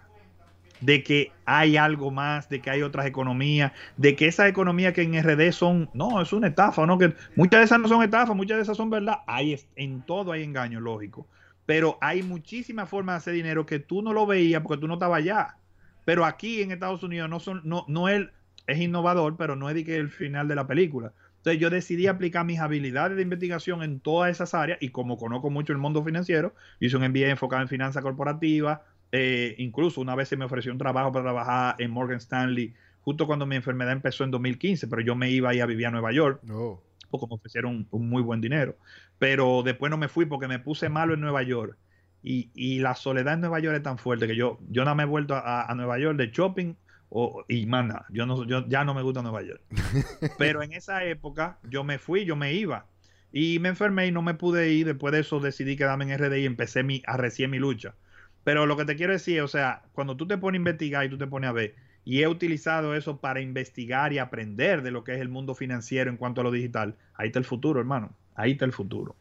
de que hay algo más, de que hay otras economías, de que esas economías que en RD son, no, es una estafa, no, que muchas de esas no son estafas, muchas de esas son verdad. Hay en todo hay engaño, lógico. Pero hay muchísimas formas de hacer dinero que tú no lo veías porque tú no estabas allá. Pero aquí en Estados Unidos no son, no, no él es innovador, pero no es el final de la película. Entonces yo decidí aplicar mis habilidades de investigación en todas esas áreas y como conozco mucho el mundo financiero, hice un MBA enfocado en finanzas corporativas, eh, incluso una vez se me ofreció un trabajo para trabajar en Morgan Stanley justo cuando mi enfermedad empezó en 2015, pero yo me iba ahí a vivir a Nueva York Oh. Porque me ofrecieron un, muy buen dinero. Pero después no me fui porque me puse malo en Nueva York. Y, y la soledad en Nueva York es tan fuerte que yo, yo nada me he vuelto a, a Nueva York de shopping o, y más nada. Yo, no, yo ya no me gusta Nueva York. [LAUGHS] Pero en esa época yo me fui, yo me iba. Y me enfermé y no me pude ir. Después de eso decidí quedarme en RD y empecé mi, a recién mi lucha. Pero lo que te quiero decir, o sea, cuando tú te pones a investigar y tú te pones a ver, y he utilizado eso para investigar y aprender de lo que es el mundo financiero en cuanto a lo digital, ahí está el futuro, hermano. Ahí está el futuro.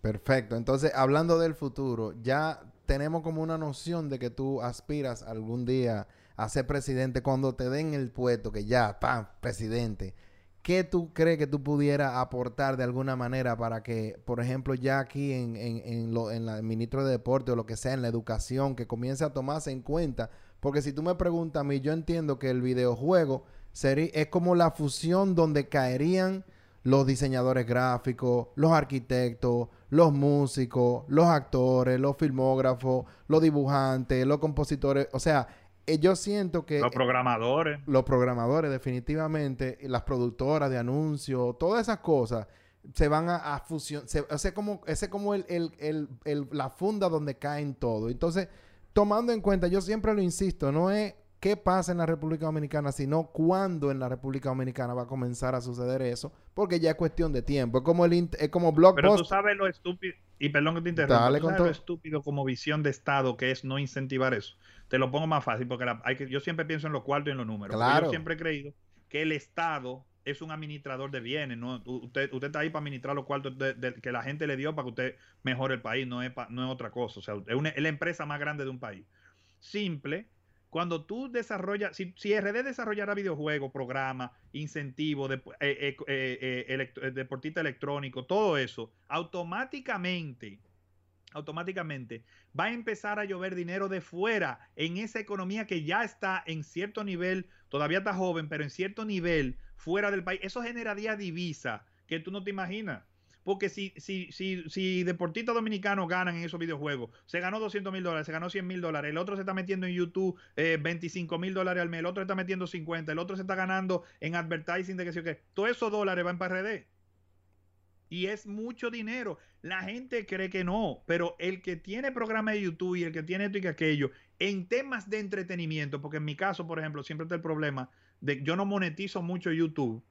Perfecto. Entonces, hablando del futuro, ya tenemos como una noción de que tú aspiras algún día a ser presidente cuando te den el puesto, que ya, ¡pam!, presidente. ¿Qué tú crees que tú pudieras aportar de alguna manera para que, por ejemplo, ya aquí en, en, en, la, el ministro de Deporte o lo que sea, en la educación, que comience a tomarse en cuenta? Porque si tú me preguntas a mí, yo entiendo que el videojuego sería, es como la fusión donde caerían los diseñadores gráficos, los arquitectos, los músicos, los actores, los filmógrafos, los dibujantes, los compositores. O sea, eh, yo siento que... Los programadores. Los programadores, definitivamente, las productoras de anuncios, todas esas cosas se van a, a fusionar. Ese como, ese como el, el, el, el, la funda donde caen todo. Entonces, tomando en cuenta, yo siempre lo insisto, no es qué pasa en la República Dominicana, sino cuándo en la República Dominicana va a comenzar a suceder eso, porque ya es cuestión de tiempo. Es como el es como Blockbuster. Pero tú sabes lo estúpido, y perdón que te interrumpa, Dale, ¿tú sabes lo estúpido como visión de Estado que es no incentivar eso. Te lo pongo más fácil, porque la, hay que, yo siempre pienso en los cuartos y en los números. Claro. Yo siempre he creído que el Estado es un administrador de bienes, ¿no? Usted, usted está ahí para administrar los cuartos que la gente le dio para que usted mejore el país, no es, no es otra cosa. O sea, es, una, es la empresa más grande de un país. Simple, cuando tú desarrollas, si, si RD desarrollara videojuegos, programas, incentivos, de, eh, eh, eh, elect deportista electrónico, todo eso, automáticamente, automáticamente va a empezar a llover dinero de fuera en esa economía que ya está en cierto nivel, todavía está joven, pero en cierto nivel fuera del país. Eso generaría divisa que tú no te imaginas. Porque si, si, si, si deportistas dominicanos ganan en esos videojuegos, se ganó 200 mil dólares, se ganó 100 mil dólares, el otro se está metiendo en YouTube eh, 25 mil dólares al mes, el otro está metiendo 50, el otro se está ganando en advertising de que sí o qué. Todos esos dólares van para RD. Y es mucho dinero. La gente cree que no, pero el que tiene programa de YouTube y el que tiene esto y que aquello, en temas de entretenimiento, porque en mi caso, por ejemplo, siempre está el problema de yo no monetizo mucho YouTube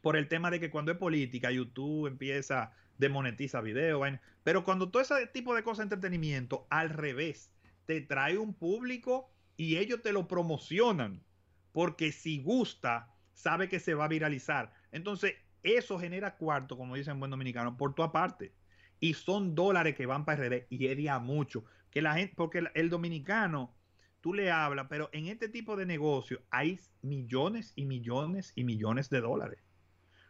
por el tema de que cuando es política, YouTube empieza, demonetiza video, pero cuando todo ese tipo de cosas de entretenimiento, al revés, te trae un público y ellos te lo promocionan, porque si gusta, sabe que se va a viralizar. Entonces, eso genera cuarto, como dicen buen dominicano, por tu aparte. Y son dólares que van para RD y es mucho. Que la gente, porque el, dominicano, tú le hablas, pero en este tipo de negocio hay millones y millones y millones de dólares.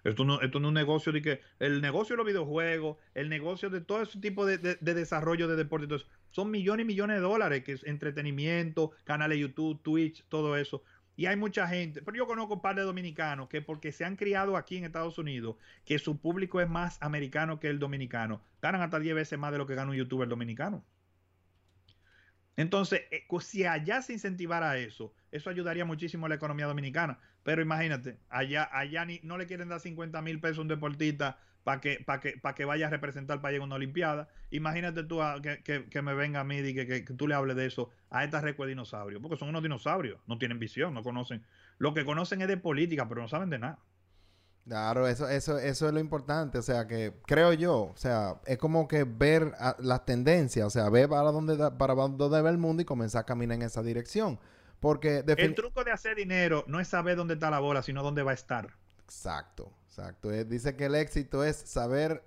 Esto no, esto no es un negocio de que el negocio de los videojuegos, el negocio de todo ese tipo de, de, de desarrollo de deporte, entonces, son millones y millones de dólares, que es entretenimiento, canales de YouTube, Twitch, todo eso. Y hay mucha gente, pero yo conozco un par de dominicanos que porque se han criado aquí en Estados Unidos, que su público es más americano que el dominicano, ganan hasta 10 veces más de lo que gana un youtuber dominicano. Entonces, eh, si allá se incentivara eso, eso ayudaría muchísimo a la economía dominicana. Pero imagínate, allá, allá ni, no le quieren dar 50 mil pesos a un deportista para que, pa que, pa que vaya a representar al país en una Olimpiada. Imagínate tú a, que, que, que, me venga a mí y que, que, tú le hables de eso a esta recua de dinosaurios, porque son unos dinosaurios, no tienen visión, no conocen. Lo que conocen es de política, pero no saben de nada. Claro, eso, eso, eso es lo importante, o sea, que creo yo, o sea, es como que ver a, las tendencias, o sea, ver para dónde, para dónde va el mundo y comenzar a caminar en esa dirección. Porque el truco de hacer dinero no es saber dónde está la bola, sino dónde va a estar. Exacto, exacto. Él dice que el éxito es saber,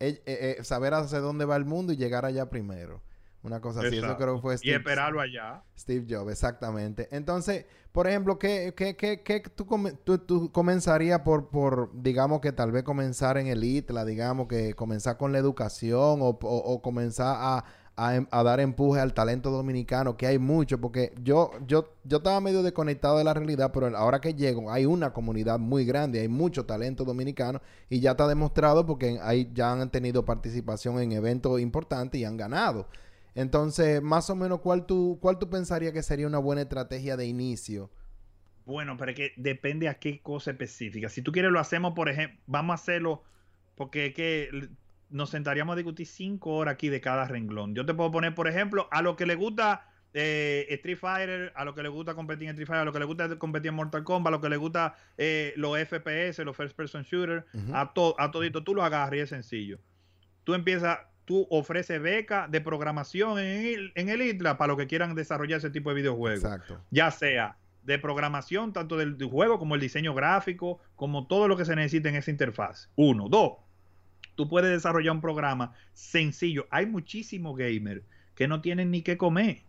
eh, eh, saber hacia dónde va el mundo y llegar allá primero. Una cosa así, Exacto. eso creo que fue Steve, Y esperarlo allá. Steve Jobs, exactamente. Entonces, por ejemplo, ¿qué, qué, qué, qué tú, tú, tú, comenzarías por, por, digamos que tal vez comenzar en el ITLA, digamos que comenzar con la educación o, o, o comenzar a, a, a, dar empuje al talento dominicano, que hay mucho, porque yo, yo, yo estaba medio desconectado de la realidad, pero ahora que llego, hay una comunidad muy grande, hay mucho talento dominicano y ya está demostrado porque hay, ya han tenido participación en eventos importantes y han ganado. Entonces, más o menos, ¿cuál tú, cuál tú pensarías que sería una buena estrategia de inicio? Bueno, pero es que depende a qué cosa específica. Si tú quieres, lo hacemos, por ejemplo, vamos a hacerlo, porque es que nos sentaríamos a discutir cinco horas aquí de cada renglón. Yo te puedo poner, por ejemplo, a lo que le gusta eh, Street Fighter, a lo que le gusta competir en Street Fighter, a lo que le gusta competir en Mortal Kombat, a lo que le gusta eh, los FPS, los First Person Shooter, uh -huh. a, to a todito, tú lo agarras y es sencillo. Tú empiezas tú ofreces beca de programación en el, en el ITLA para los que quieran desarrollar ese tipo de videojuegos. Exacto. Ya sea de programación, tanto del, del, juego como el diseño gráfico, como todo lo que se necesita en esa interfaz. Uno. Dos. Tú puedes desarrollar un programa sencillo. Hay muchísimos gamers que no tienen ni qué comer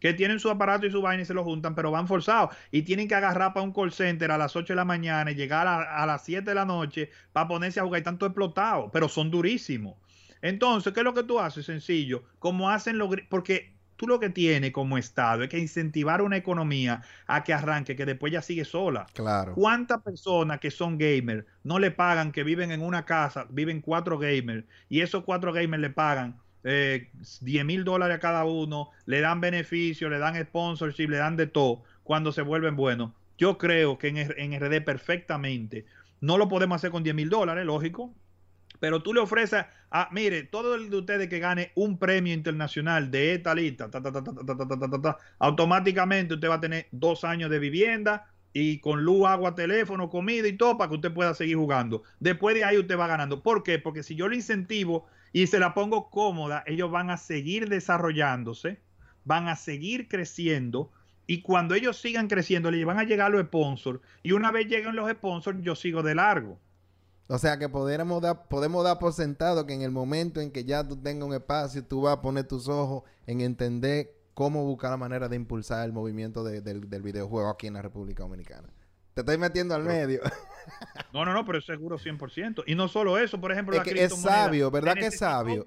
que tienen su aparato y su vaina y se lo juntan, pero van forzados y tienen que agarrar para un call center a las 8 de la mañana y llegar a, las 7 de la noche para ponerse a jugar y tanto explotado, pero son durísimos. Entonces, ¿qué es lo que tú haces? Sencillo, como hacen los... Porque tú lo que tienes como Estado es que incentivar una economía a que arranque, que después ya sigue sola. Claro. ¿Cuántas personas que son gamers no le pagan, que viven en una casa, viven cuatro gamers, y esos cuatro gamers le pagan eh, 10 mil dólares a cada uno, le dan beneficios, le dan sponsorship, le dan de todo cuando se vuelven buenos. Yo creo que en, en RD perfectamente no lo podemos hacer con 10 mil dólares, lógico, pero tú le ofreces a, mire, todo el de ustedes que gane un premio internacional de esta lista, automáticamente usted va a tener dos años de vivienda y con luz, agua, teléfono, comida y todo para que usted pueda seguir jugando. Después de ahí usted va ganando. ¿Por qué? Porque si yo lo incentivo y se la pongo cómoda, ellos van a seguir desarrollándose, van a seguir creciendo y cuando ellos sigan creciendo les van a llegar los sponsors y una vez lleguen los sponsors yo sigo de largo. O sea que podemos dar, podemos dar por sentado que en el momento en que ya tú tengas un espacio, tú vas a poner tus ojos en entender cómo buscar la manera de impulsar el movimiento del, videojuego aquí en la República Dominicana. Te estoy metiendo al medio. [LAUGHS] No, no, no, pero es seguro 100%. Y no solo eso, por ejemplo, es que es sabio, ¿verdad que es sabio?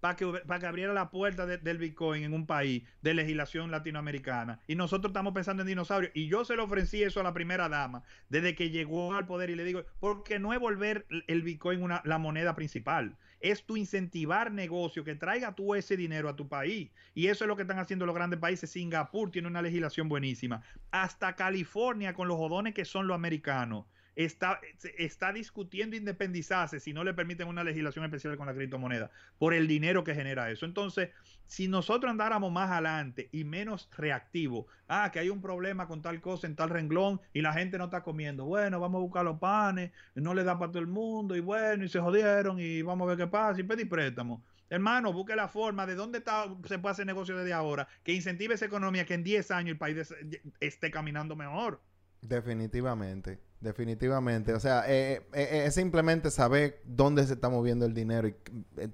Para que, que abriera la puerta del Bitcoin en un país de legislación latinoamericana. Y nosotros estamos pensando en dinosaurios. Y yo se lo ofrecí eso a la primera dama desde que llegó al poder y le digo, porque no es volver el Bitcoin una, la moneda principal es tu incentivar negocio, que traiga tú ese dinero a tu país. Y eso es lo que están haciendo los grandes países. Singapur tiene una legislación buenísima. Hasta California con los jodones que son los americanos está, está discutiendo independizarse si no le permiten una legislación especial con la criptomoneda por el dinero que genera eso. Entonces, si nosotros andáramos más adelante y menos reactivo, ah, que hay un problema con tal cosa en tal renglón y la gente no está comiendo, bueno, vamos a buscar los panes, no le da para todo el mundo y bueno, y se jodieron y vamos a ver qué pasa y pedí préstamo. Hermano, busque la forma de dónde está, se puede hacer negocio desde ahora, que incentive esa economía, que en 10 años el país esté caminando mejor. Definitivamente, definitivamente. O sea, eh, eh, eh, es simplemente saber dónde se está moviendo el dinero y,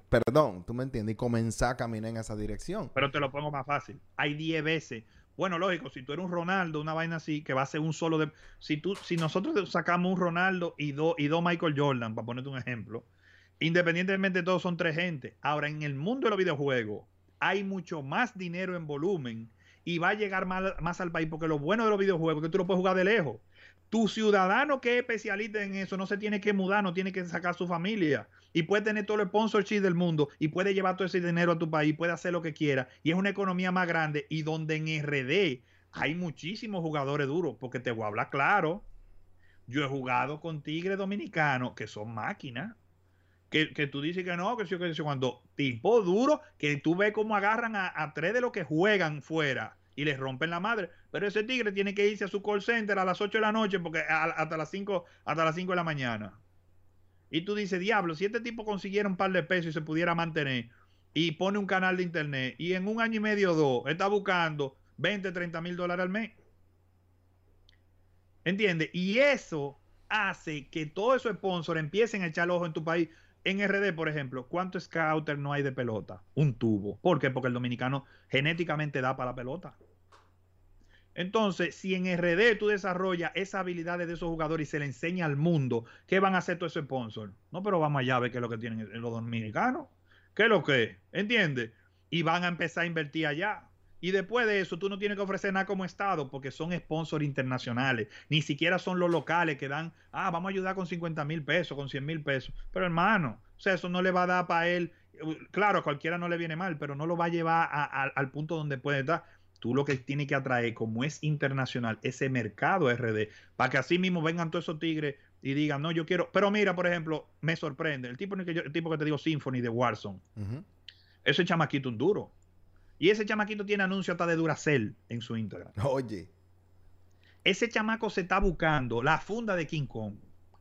perdón, tú me entiendes, y comenzar a caminar en esa dirección. Pero te lo pongo más fácil. Hay 10 veces. Bueno, lógico, si tú eres un Ronaldo, una vaina así, que va a ser un solo de... Si, tú, si nosotros sacamos un Ronaldo y dos y dos Michael Jordan, para ponerte un ejemplo, independientemente todos son tres gente. Ahora, en el mundo de los videojuegos, hay mucho más dinero en volumen y va a llegar más, al país, porque lo bueno de los videojuegos es que tú lo puedes jugar de lejos. Tu ciudadano que es especialista en eso no se tiene que mudar, no tiene que sacar su familia y puede tener todo el sponsorship del mundo y puede llevar todo ese dinero a tu país, puede hacer lo que quiera y es una economía más grande y donde en RD hay muchísimos jugadores duros, porque te voy a hablar claro. Yo he jugado con tigres dominicanos que son máquinas. Que, tú dices que no, que sí, que sí, cuando tipo duro, que tú ves cómo agarran a, a tres de los que juegan fuera y les rompen la madre. Pero ese tigre tiene que irse a su call center a las 8 de la noche porque hasta las 5 hasta las 5 de la mañana. Y tú dices, diablo, si este tipo consiguiera un par de pesos y se pudiera mantener y pone un canal de internet y en un año y medio o dos está buscando 20, 30 mil dólares al mes. ¿Entiendes? Y eso hace que todos esos sponsors empiecen a echar ojo en tu país. En RD, por ejemplo, ¿cuántos scouter no hay de pelota? Un tubo. ¿Por qué? Porque el dominicano genéticamente da para la pelota. Entonces, si en RD tú desarrollas esas habilidades de esos jugadores y se le enseña al mundo, ¿qué van a hacer todos esos sponsors? No, pero vamos allá a ver qué es lo que tienen los dominicanos. ¿Qué es lo que es? ¿Entiendes? Y van a empezar a invertir allá. Y después de eso, tú no tienes que ofrecer nada como Estado porque son sponsors internacionales. Ni siquiera son los locales que dan, ah, vamos a ayudar con 50 mil pesos, con 100 mil pesos. Pero hermano, o sea, eso no le va a dar para él. Claro, a cualquiera no le viene mal, pero no lo va a llevar al punto donde puede estar. Tú lo que tienes que atraer, como es internacional, ese mercado RD, para que así mismo vengan todos esos tigres y digan, no, yo quiero. Pero mira, por ejemplo, me sorprende. El tipo que, el tipo que te digo, Symphony de Warzone. Ese chamaquito un duro. Y ese chamaquito tiene anuncio hasta de Duracell en su Instagram. Oye. Ese chamaco se está buscando la funda de King Kong.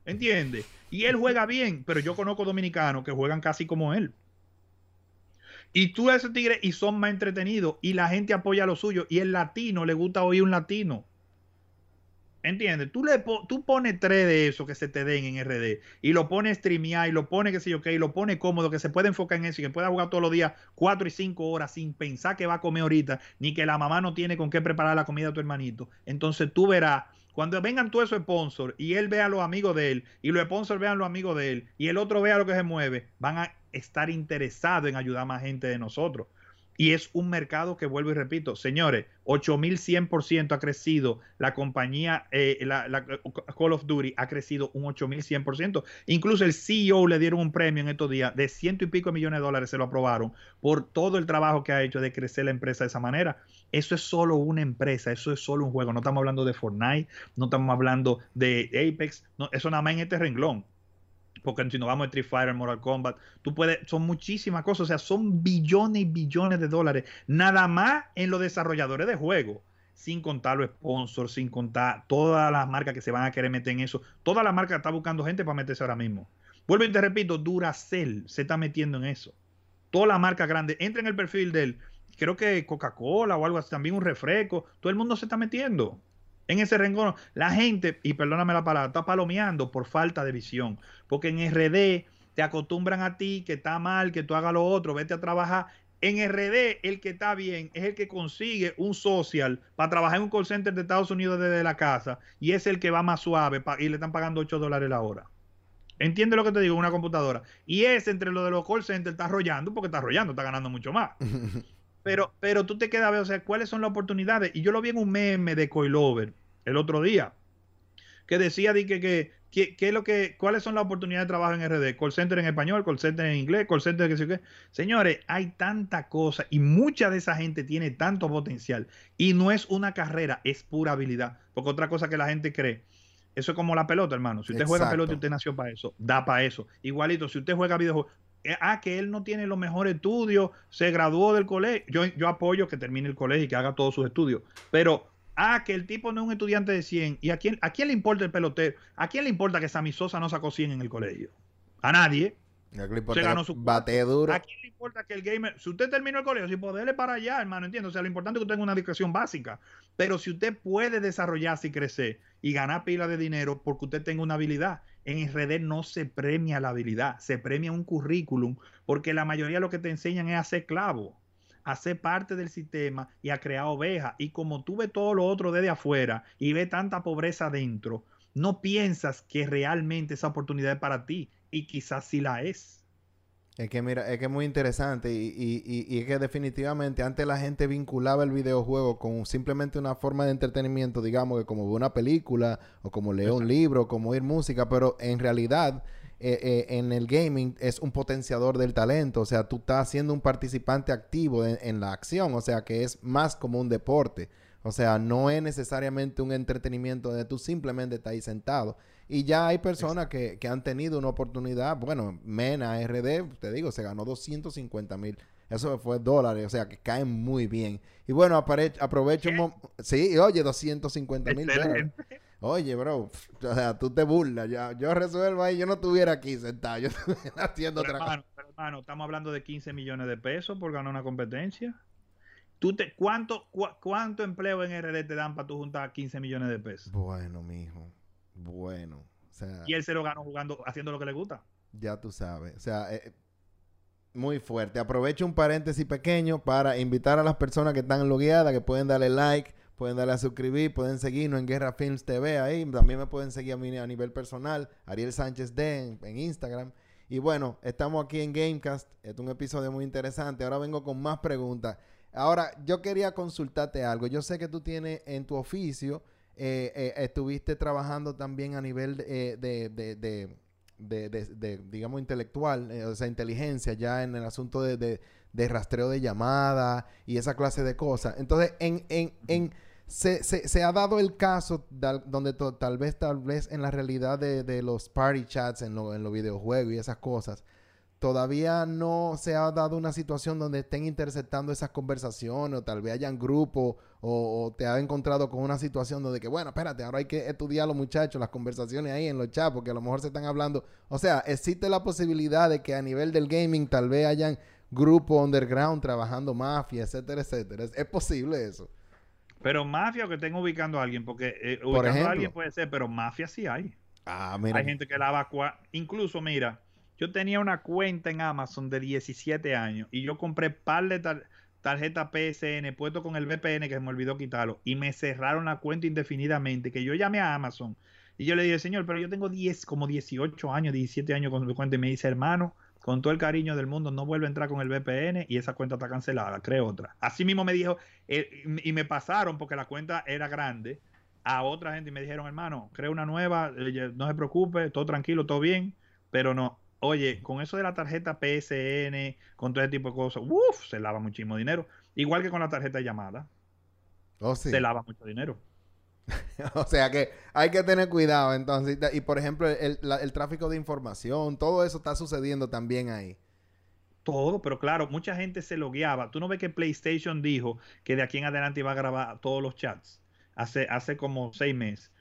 ¿Entiendes? Y él juega bien, pero yo conozco dominicanos que juegan casi como él. Y tú ese tigre y son más entretenidos y la gente apoya lo suyo y el latino le gusta oír un latino. ¿Entiendes? Tú, le tú pones tres de esos que se te den en RD y lo pones streamear y lo pones, qué sé yo, qué, y lo pones cómodo, que se puede enfocar en eso y que pueda jugar todos los días cuatro y cinco horas sin pensar que va a comer ahorita, ni que la mamá no tiene con qué preparar la comida a tu hermanito. Entonces tú verás, cuando vengan todos esos sponsors y él vea a los amigos de él y los sponsors vean los amigos de él y el otro vea lo que se mueve, van a estar interesados en ayudar a más gente de nosotros. Y es un mercado que vuelvo y repito, señores, 8100% ha crecido la compañía, eh, Call of Duty ha crecido un 8100%. Incluso el CEO le dieron un premio en estos días de ciento y pico millones de dólares, se lo aprobaron por todo el trabajo que ha hecho de crecer la empresa de esa manera. Eso es solo una empresa, eso es solo un juego. No estamos hablando de Fortnite, no estamos hablando de Apex, no, eso nada más en este renglón porque si nos vamos a Street Fighter, Mortal Kombat, tú puedes, son muchísimas cosas, o sea, son billones y billones de dólares, nada más en los desarrolladores de juegos, sin contar los sponsors, sin contar todas las marcas que se van a querer meter en eso, toda la marca está buscando gente para meterse ahora mismo. Vuelvo y te repito, Duracell se está metiendo en eso. Toda la marca grande, entra en el perfil de él, creo que Coca-Cola o algo así, también un refresco, todo el mundo se está metiendo en ese renglón. La gente, y perdóname la palabra, está palomeando por falta de visión. Porque en RD te acostumbran a ti que está mal, que tú hagas lo otro, vete a trabajar. En RD, el que está bien es el que consigue un social para trabajar en un call center de Estados Unidos desde la casa y es el que va más suave y le están pagando 8 dólares la hora. ¿Entiendes lo que te digo? Una computadora. Y ese entre lo de los call centers está arrollando porque está arrollando, está ganando mucho más. [LAUGHS] Pero, pero tú te quedas a ver, o sea, cuáles son las oportunidades. Y yo lo vi en un meme de Coilover el otro día, que decía de que, que, que, que lo que, cuáles son las oportunidades de trabajo en RD. Call center en español, call center en inglés, call center que sé yo qué. Señores, hay tanta cosa y mucha de esa gente tiene tanto potencial. Y no es una carrera, es pura habilidad. Porque otra cosa que la gente cree. Eso es como la pelota, hermano. Si usted juega pelota y usted nació para eso, da para eso. Igualito, si usted juega videojuegos, ah, que él no tiene los mejores estudios, se graduó del colegio. Yo, yo apoyo que termine el colegio y que haga todos sus estudios. Pero, ah, que el tipo no es un estudiante de 100. ¿Y a quién, a quién le importa el pelotero? ¿A quién le importa que Sammy Sosa no sacó 100 en el colegio? A nadie. Se ganó su Bate duro. ¿A quién le importa que el gamer, si usted terminó el colegio, si poderle para allá, hermano, entiendo, o sea, lo importante es que usted tenga una educación básica, pero si usted puede desarrollarse y crecer y ganar pila de dinero porque usted tenga una habilidad, en RD no se premia la habilidad, se premia un currículum, porque la mayoría lo que te enseñan es a ser clavo, a ser parte del sistema y a crear ovejas, y como tú ves todo lo otro desde afuera y ves tanta pobreza dentro, no piensas que realmente esa oportunidad es para ti, y quizás sí la es. Es que mira, es que es muy interesante y, y, y, y es que definitivamente antes la gente vinculaba el videojuego con simplemente una forma de entretenimiento, digamos que como una película o como leer un libro, como oír música, pero en realidad eh, eh, en el gaming es un potenciador del talento, o sea, tú estás siendo un participante activo en, en la acción, o sea, que es más como un deporte, o sea, no es necesariamente un entretenimiento donde tú simplemente estás ahí sentado. Y ya hay personas que, que han tenido una oportunidad. Bueno, Mena RD, te digo, se ganó 250 mil. Eso fue dólares, o sea, que caen muy bien. Y bueno, aprovecho un momento. Sí, y oye, 250 mil dólares. Oye, bro, o sea, tú te burlas. Ya, yo resuelvo ahí, yo no estuviera aquí sentado, yo [LAUGHS] estuviera haciendo Pero, otra cosa. hermano, pero, hermano, estamos hablando de 15 millones de pesos por ganar una competencia. ¿Tú te, cuánto, cua- ¿Cuánto empleo en RD te dan para tú juntar 15 millones de pesos? Bueno, mijo. Bueno. O sea, Y él se lo ganó jugando, haciendo lo que le gusta. Ya tú sabes. O sea, eh, muy fuerte. Aprovecho un paréntesis pequeño para invitar a las personas que están logueadas, que pueden darle like, pueden darle a suscribir, pueden seguirnos en Guerra Films TV ahí. También me pueden seguir a mí a nivel personal, Ariel Sánchez D en, en Instagram. Y bueno, estamos aquí en Gamecast. Este es un episodio muy interesante. Ahora vengo con más preguntas. Ahora, yo quería consultarte algo. Yo sé que tú tienes en tu oficio, eh, eh, estuviste trabajando también a nivel eh, de, de- de- digamos, intelectual, eh, o sea, inteligencia, ya en el asunto de, rastreo de llamadas y esa clase de cosas. Entonces, en, en, en, se, se, se ha dado el caso donde to- tal vez, tal vez en la realidad de, de los party chats, en, lo- en los videojuegos y esas cosas, todavía no se ha dado una situación donde estén interceptando esas conversaciones o tal vez hayan grupos o, o te ha encontrado con una situación donde que, bueno, espérate, ahora hay que estudiar los muchachos, las conversaciones ahí en los chats, porque a lo mejor se están hablando. O sea, existe la posibilidad de que a nivel del gaming tal vez hayan grupos underground trabajando mafia, etcétera, etcétera. ¿Es, es posible eso? Pero mafia o que estén ubicando a alguien, porque eh, Por ubicando ejemplo. a alguien puede ser, pero mafia sí hay. Ah, mira. Hay gente que la evacua. Incluso, mira, yo tenía una cuenta en Amazon de 17 años y yo compré par de tar- tarjeta PSN puesto con el VPN que me olvidó quitarlo y me cerraron la cuenta indefinidamente. Que yo llamé a Amazon y yo le dije, señor, pero yo tengo 10, como 18 años, 17 años con mi cuenta y me dice, hermano, con todo el cariño del mundo, no vuelve a entrar con el VPN y esa cuenta está cancelada, creo otra. Así mismo me dijo, eh, y me pasaron porque la cuenta era grande a otra gente y me dijeron, hermano, crea una nueva, eh, no se preocupe, todo tranquilo, todo bien, pero no. Oye, con eso de la tarjeta PSN, con todo ese tipo de cosas, uff, se lava muchísimo dinero. Igual que con la tarjeta de llamada, Oh, sí. se lava mucho dinero. [LAUGHS] O sea que hay que tener cuidado entonces. Y por ejemplo, el, la- el tráfico de información, todo eso está sucediendo también ahí. Todo, pero claro, mucha gente se logueaba. Tú no ves que PlayStation dijo que de aquí en adelante iba a grabar todos los chats hace, hace como seis meses.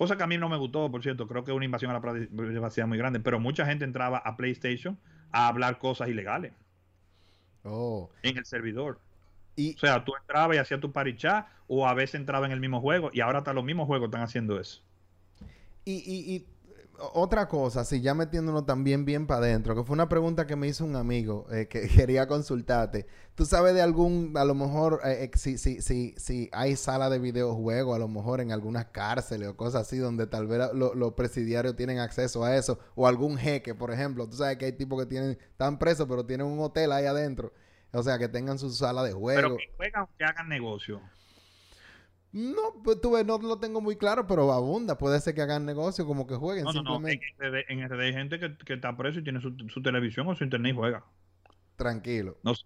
Cosa que a mí no me gustó, por cierto. Creo que es una invasión a la privac- privacidad muy grande. Pero mucha gente entraba a PlayStation a hablar cosas ilegales Oh. en el servidor. Y, O sea, tú entrabas y hacías tu party chat o a veces entraba en el mismo juego y ahora hasta los mismos juegos están haciendo eso. y, y- y otra cosa, si ya metiéndonos también bien para adentro, que fue una pregunta que me hizo un amigo eh, que [LAUGHS] quería consultarte. ¿Tú sabes de algún, a lo mejor, eh, eh, si, si, si, si hay sala de videojuegos, a lo mejor en algunas cárceles o cosas así, donde tal vez lo- los presidiarios tienen acceso a eso? O algún jeque, por ejemplo. Tú sabes que hay tipos que tienen, están presos, pero tienen un hotel ahí adentro. O sea, que tengan su sala de juego. Pero que juegan o que hagan negocio. No, pues tú ves, no lo tengo muy claro, pero abunda. Puede ser que hagan negocio, como que jueguen No, no, no. En simplemente. RD, hay gente que, que está preso y tiene su, su televisión o su internet y juega. Tranquilo. No sé.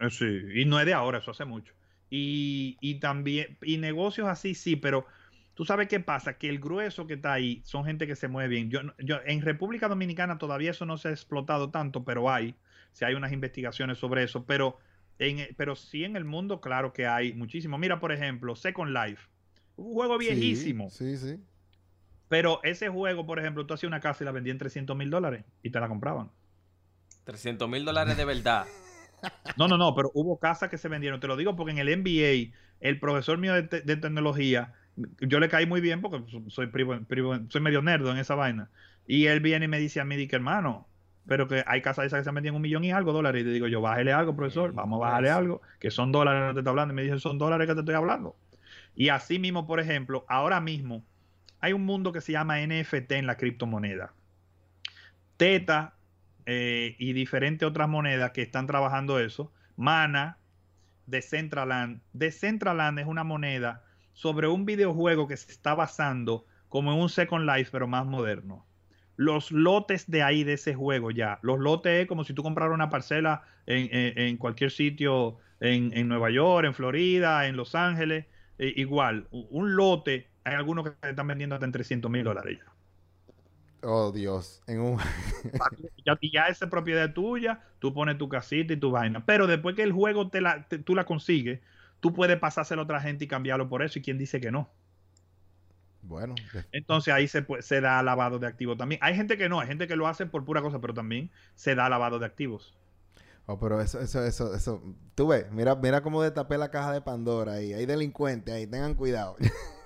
Eh, Sí, y no es de ahora, eso hace mucho. Y, y también, y negocios así sí, pero tú sabes qué pasa, que el grueso que está ahí son gente que se mueve bien. Yo, yo, en República Dominicana todavía eso no se ha explotado tanto, pero hay, si hay unas investigaciones sobre eso, pero, en, pero sí en el mundo, claro que hay muchísimo. Mira, por ejemplo, Second Life, un juego viejísimo, Sí, sí. sí. pero ese juego, por ejemplo, tú hacías una casa y la vendías en 300 mil dólares y te la compraban. 300 mil dólares de verdad. No, no, no, pero hubo casas que se vendieron. Te lo digo porque en el MBA, el profesor mío de, te- de tecnología, yo le caí muy bien porque soy, privo- privo- soy medio nerdo en esa vaina. Y él viene y me dice a mí, que hermano, pero que hay casas esas que se vendían un millón y algo dólares. Y le digo yo, bájale algo, profesor, vamos a bajarle algo, que son dólares que te estoy hablando. Y me dice, son dólares que te estoy hablando. Y así mismo, por ejemplo, ahora mismo hay un mundo que se llama NFT en la criptomoneda. Teta eh, y diferentes otras monedas que están trabajando eso. Mana, Decentraland. Decentraland es una moneda sobre un videojuego que se está basando como en un Second Life, pero más moderno. Los lotes de ahí, de ese juego ya. Los lotes es como si tú compraras una parcela en, en- en cualquier sitio en, en Nueva York, en Florida, en Los Ángeles. eh, igual, un lote, hay algunos que están vendiendo hasta en 300 mil dólares ya. Oh, Dios. En un... [LAUGHS] ya, esa es propiedad tuya, tú pones tu casita y tu vaina. Pero después que el juego te la, te- tú la consigues, tú puedes pasárselo a otra gente y cambiarlo por eso. ¿Y quién dice que no? Bueno. Entonces ahí se, se da lavado de activos también. Hay gente que no, hay gente que lo hace por pura cosa, pero también se da lavado de activos. Oh, pero eso, eso, eso, eso. Tú ves, mira, mira cómo destapé la caja de Pandora ahí. Hay delincuentes ahí, tengan cuidado. [LAUGHS]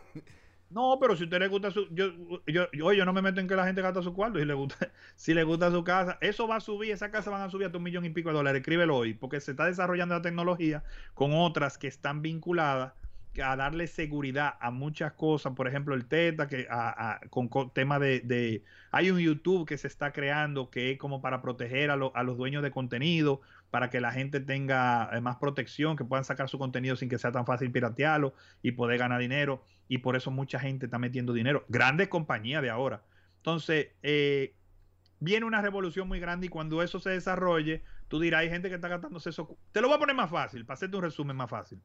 No, pero si a usted le gusta su. Yo, yo, yo, yo no me meto en que la gente gasta su cuarto. Si le gusta, [LAUGHS] si le gusta su casa, eso va a subir, esa casa van a subir hasta un millón y pico de dólares. Escríbelo hoy, porque se está desarrollando la tecnología con otras que están vinculadas a darle seguridad a muchas cosas. Por ejemplo, el Teta, que con, co- tema de, Hay un YouTube que se está creando que es como para proteger a, lo- a los dueños de contenido, para que la gente tenga eh, más protección, que puedan sacar su contenido sin que sea tan fácil piratearlo y poder ganar dinero y por eso mucha gente está metiendo dinero. Grandes compañías de ahora. Entonces, eh, viene una revolución muy grande y cuando eso se desarrolle, tú dirás, hay gente que está gastándose eso. Te lo voy a poner más fácil, para hacerte un resumen más fácil.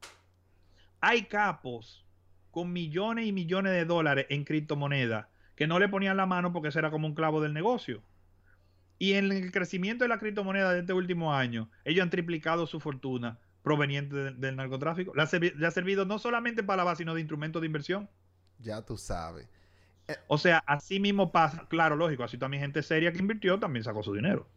Hay capos con millones y millones de dólares en criptomonedas que no le ponían la mano porque eso era como un clavo del negocio. Y en el crecimiento de la criptomoneda de este último año, ellos han triplicado su fortuna proveniente de- del narcotráfico. Le ha, servi- le ha servido no solamente para la base, sino de instrumento de inversión. ya tú sabes. O sea, así mismo pasa, claro, lógico, así también gente seria que invirtió también sacó su dinero.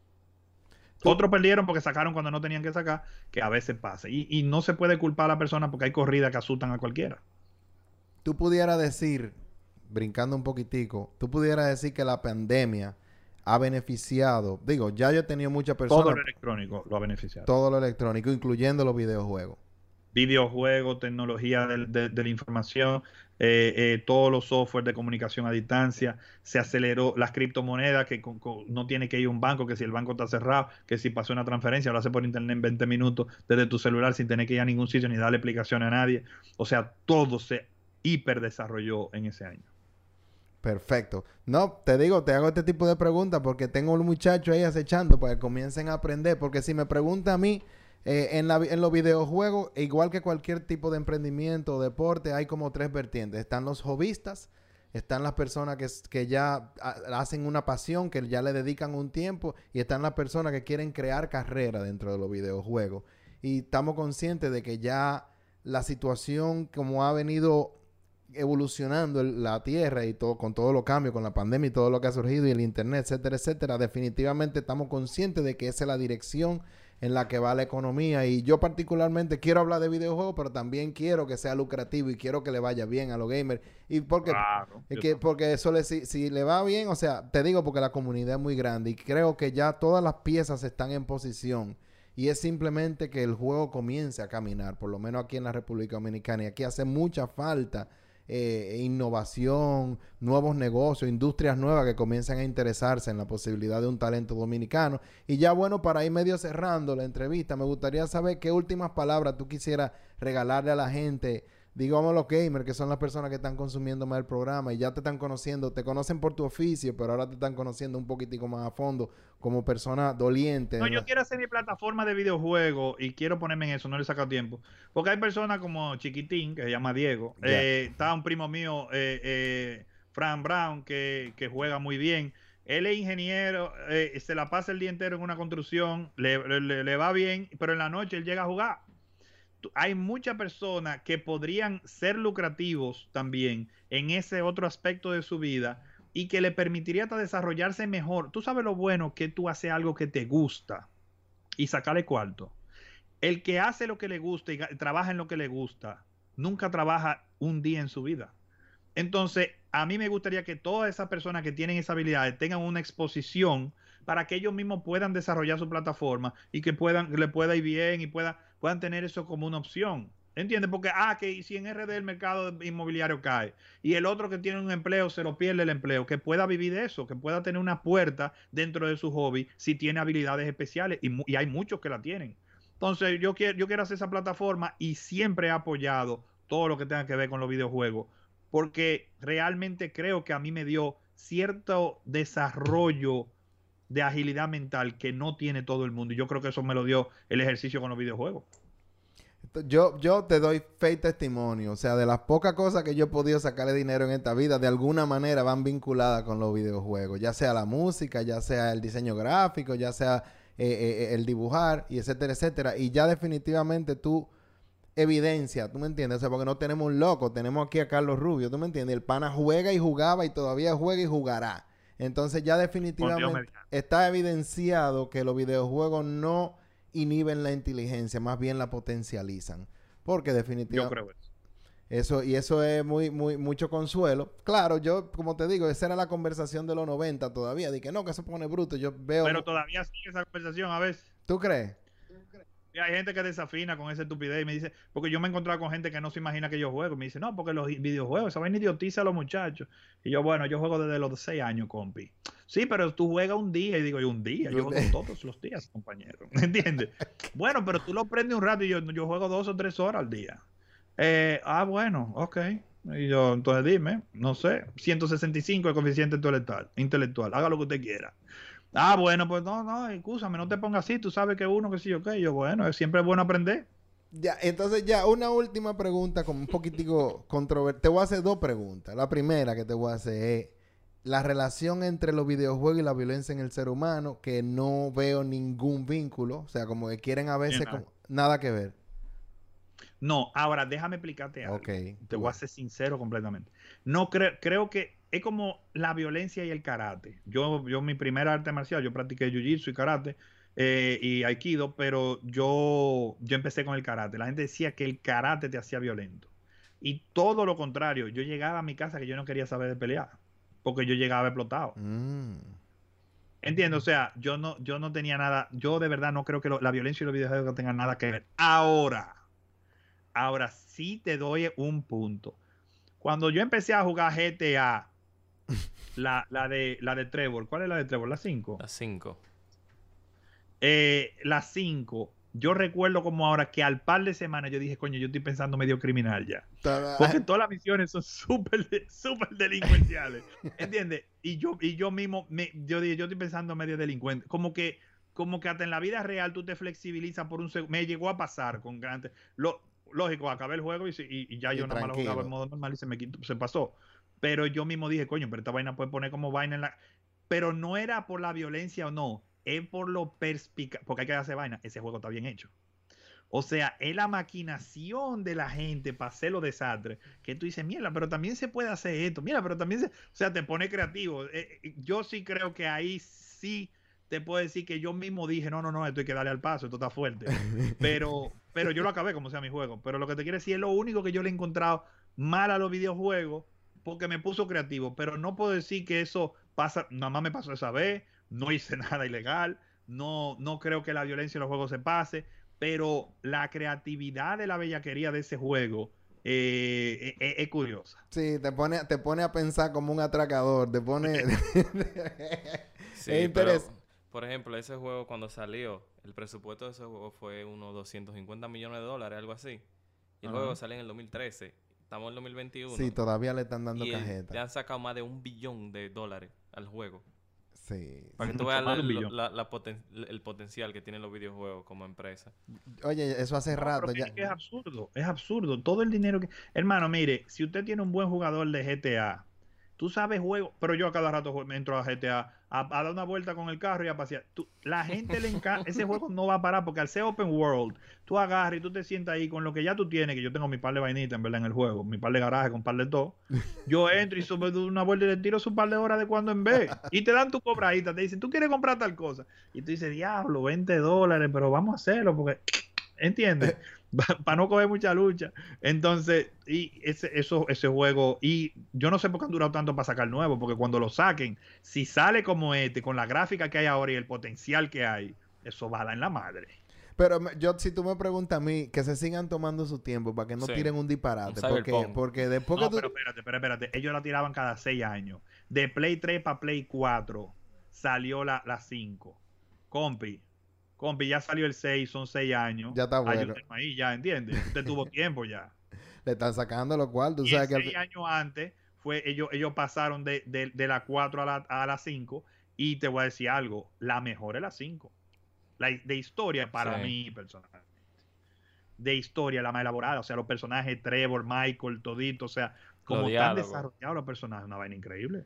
Otros perdieron porque sacaron cuando no tenían que sacar, que a veces pasa. Y, y no se puede culpar a la persona porque hay corridas que asustan a cualquiera. tú pudieras decir, brincando un poquitico, tú pudieras decir que la pandemia ha beneficiado, digo, ya yo he tenido muchas personas. Todo lo electrónico lo ha beneficiado. Todo lo electrónico, incluyendo los videojuegos. Videojuegos, tecnología de, de, la información, eh, eh, todos los software de comunicación a distancia, se aceleró las criptomonedas, que no tiene que ir a un banco, que si el banco está cerrado, que si pasó una transferencia, lo hace por internet en 20 minutos desde tu celular sin tener que ir a ningún sitio ni darle explicación a nadie. O sea, todo se hiper desarrolló en ese año. Perfecto. No, te digo, te hago este tipo de preguntas porque tengo un muchacho ahí acechando para que comiencen a aprender. Porque si me pregunta a mí, eh, en, la, en, los videojuegos, igual que cualquier tipo de emprendimiento o deporte, hay como tres vertientes. Están los hobbyistas, están las personas que, que ya hacen una pasión, que ya le dedican un tiempo, y están las personas que quieren crear carrera dentro de los videojuegos. Y estamos conscientes de que ya la situación como ha venido evolucionando la Tierra y todo con todos los cambios, con la pandemia y todo lo que ha surgido y el Internet, etcétera, etcétera, definitivamente estamos conscientes de que esa es la dirección en la que va la economía. Y yo particularmente quiero hablar de videojuegos, pero también quiero que sea lucrativo y quiero que le vaya bien a los gamers. Y porque claro, es que, porque eso le si, si, le va bien, o sea, te digo porque la comunidad es muy grande y creo que ya todas las piezas están en posición. Y es simplemente que el juego comience a caminar, por lo menos aquí en la República Dominicana. Y aquí hace mucha falta eh, innovación, nuevos negocios, industrias nuevas que comienzan a interesarse en la posibilidad de un talento dominicano. Y ya bueno, para ir medio cerrando la entrevista, me gustaría saber qué últimas palabras tú quisieras regalarle a la gente digamos los gamers, que son las personas que están consumiendo más el programa y ya te están conociendo, te conocen por tu oficio, pero ahora te están conociendo un poquitico más a fondo como persona doliente. No, yo quiero hacer mi plataforma de videojuegos y quiero ponerme en eso, no le he sacado tiempo. Porque hay personas como Chiquitín, que se llama Diego, yeah. eh, está un primo mío, eh, eh, Fran Brown, que, que, juega muy bien. Él es ingeniero, eh, se la pasa el día entero en una construcción, le, le, le va bien, pero en la noche él llega a jugar hay muchas personas que podrían ser lucrativos también en ese otro aspecto de su vida y que le permitiría hasta desarrollarse mejor. Tú sabes lo bueno que tú haces algo que te gusta y sacarle cuarto. El que hace lo que le gusta y trabaja en lo que le gusta, nunca trabaja un día en su vida. Entonces, a mí me gustaría que todas esas personas que tienen esa habilidad tengan una exposición para que ellos mismos puedan desarrollar su plataforma y que puedan, le pueda ir bien y pueda, puedan tener eso como una opción. ¿Entiendes? Porque, ah, que si en RD el mercado inmobiliario cae y el otro que tiene un empleo se lo pierde el empleo, que pueda vivir de eso, que pueda tener una puerta dentro de su hobby si tiene habilidades especiales y, y hay muchos que la tienen. Entonces, yo quiero, yo quiero hacer esa plataforma y siempre he apoyado todo lo que tenga que ver con los videojuegos, porque realmente creo que a mí me dio cierto desarrollo de agilidad mental que no tiene todo el mundo. Y yo creo que eso me lo dio el ejercicio con los videojuegos. Yo, yo te doy fe y testimonio. O sea, de las pocas cosas que yo he podido sacarle dinero en esta vida, de alguna manera van vinculadas con los videojuegos. Ya sea la música, ya sea el diseño gráfico, ya sea eh, eh, el dibujar, y etcétera, etcétera. Y ya definitivamente tú evidencia, ¿tú me entiendes? O sea, porque no tenemos un loco, tenemos aquí a Carlos Rubio, ¿tú me entiendes? El pana juega y jugaba y todavía juega y jugará. Entonces ya definitivamente está evidenciado que los videojuegos no inhiben la inteligencia, más bien la potencializan. Porque definitivamente... Yo creo eso. Eso, y eso es muy, muy, mucho consuelo. Claro, yo, como te digo, esa era la conversación de los 90 todavía. De que no, que se pone bruto. Yo veo. Pero todavía sigue esa conversación a veces. ¿Tú crees? Y hay gente que desafina con esa estupidez y me dice, porque yo me he encontrado con gente que no se imagina que yo juego. Me dice, no, porque los videojuegos, esa vaina idiotiza a los muchachos. Y yo, bueno, yo juego desde los 6 años, compi. Sí, pero tú juegas un día y digo, yo un día, yo juego [LAUGHS] todos los días, compañero. ¿Me entiendes? bueno, pero tú lo prendes un rato y yo, yo juego dos o tres horas al día. Eh, ah, bueno, ok. Y yo, entonces dime, no sé, 165 el coeficiente intelectual, intelectual, haga lo que usted quiera. Ah, bueno, pues no, no, escúchame, no te pongas así, tú sabes que uno que sí, ok, yo, bueno, siempre es bueno aprender. Ya, entonces ya, una última pregunta como un poquitico controvertida. Te voy a hacer dos preguntas. La primera que te voy a hacer es la relación entre los videojuegos y la violencia en el ser humano, que no veo ningún vínculo, o sea, como que quieren a veces como, nada que ver. No, ahora déjame explicarte algo. Okay, te voy a ser sincero completamente. No creo, creo que es como la violencia y el karate. Yo, yo mi primera arte marcial, yo practiqué jiu-jitsu y karate eh, y aikido, pero yo, yo empecé con el karate. La gente decía que el karate te hacía violento. Y todo lo contrario, yo llegaba a mi casa que yo no quería saber de pelear, porque yo llegaba explotado. Mm. Entiendo, o sea, yo no, yo no tenía nada, yo de verdad no creo que lo- la violencia y los videojuegos tengan nada que ver. Ahora, ahora sí te doy un punto. Cuando yo empecé a jugar GTA, la, la de la de Trevor, ¿cuál es la de Trevor? La 5. Las 5. Eh, la 5, yo recuerdo como ahora que al par de semanas yo dije, coño, yo estoy pensando medio criminal ya. Porque todas las misiones son súper súper delincuenciales. ¿Entiendes? Y yo, y yo mismo, me- yo dije, yo estoy pensando medio delincuente. Como que, como que hasta en la vida real tú te flexibilizas por un segundo. Me llegó a pasar con grandes. Lo, lógico, acabé el juego y, si- y- y ya Y yo nada más lo jugaba en modo normal y se me quitó, se pasó. Pero yo mismo dije, coño, pero esta vaina puede poner como vaina en la. Pero no era por la violencia o no, es por lo perspicaz. Porque hay que hacer vaina. Ese juego está bien hecho. O sea, es la maquinación de la gente para hacer los desastres. Que tú dices, mierda, pero también se puede hacer esto. Mira, pero también se. O sea, te pone creativo. Eh, eh, yo sí creo que ahí sí te puedo decir que yo mismo dije, no, no, no, esto hay que darle al paso, esto está fuerte. [LAUGHS] Pero, pero yo lo acabé como sea mi juego. Pero lo que te quiero decir es lo único que yo le he encontrado mal a los videojuegos porque me puso creativo. Pero no puedo decir que eso pasa, nada más me pasó esa vez, no hice [LAUGHS] nada ilegal, no, no creo que la violencia en los juegos se pase, pero la creatividad de la bellaquería de ese juego eh, es, es curiosa. Sí, te pone, te pone a pensar como un atracador, te pone... [LAUGHS] [LAUGHS] Sí, Es pero, por ejemplo, ese juego cuando salió, el presupuesto de ese juego fue unos 250 millones de dólares, algo así. Y el Ajá. juego sale en el 2013. Estamos en el 2021. sí, todavía le están dando y el- cajeta. le han sacado más de un billón de dólares al juego. Sí. Para que tú veas de la- poten- el potencial que tienen los videojuegos como empresa. Oye, eso hace No, rato ya. es que es absurdo, es absurdo. Todo el dinero que. Hermano, mire, si usted tiene un buen jugador de GTA, tú sabes juego, pero yo a cada rato me entro a GTA a, a dar una vuelta con el carro y a pasear. Tú- la gente le encanta, [LAUGHS] ese juego no va a parar porque al ser open world, tú agarras y tú te sientas ahí con lo que ya tú tienes, que yo tengo mi par de vainitas en verdad en el juego, mi par de garaje con par de todo. Yo [LAUGHS] entro y sobre una vuelta y le tiro su par de horas de cuando en vez. Y te dan tu cobradita, te dicen, tú quieres comprar tal cosa. Y tú dices, diablo, 20 dólares, pero vamos a hacerlo porque, ¿entiendes? [LAUGHS] Para no coger mucha lucha. Entonces, y ese, eso, ese juego, y yo no sé por qué han durado tanto para sacar nuevo, porque cuando lo saquen, si sale como este, con la gráfica que hay ahora y el potencial que hay, eso va a dar en la madre. Pero me- yo, si tú me preguntas a mí, que se sigan tomando su tiempo para que no Sí. tiren un disparate. Porque, porque después No, que tú... pero espérate, espérate, espérate. Ellos la tiraban cada seis años. De Play 3 para Play 4 salió la, la 5. Compi, compi, ya salió el 6, son seis años. Ya está bueno. Ahí, ya, ¿entiendes? Usted tuvo [LAUGHS] tiempo ya. Le están sacando lo cual, tú y sabes que... al seis fi- años antes fue ellos, ellos pasaron de, de, de la 4 a la, a la 5 y te voy a decir algo, la mejor es la 5. La, de historia para Sí. mí personalmente. De historia, la más elaborada, o sea, los personajes Trevor, Michael, todito, o sea, como están desarrollados los personajes, una vaina increíble.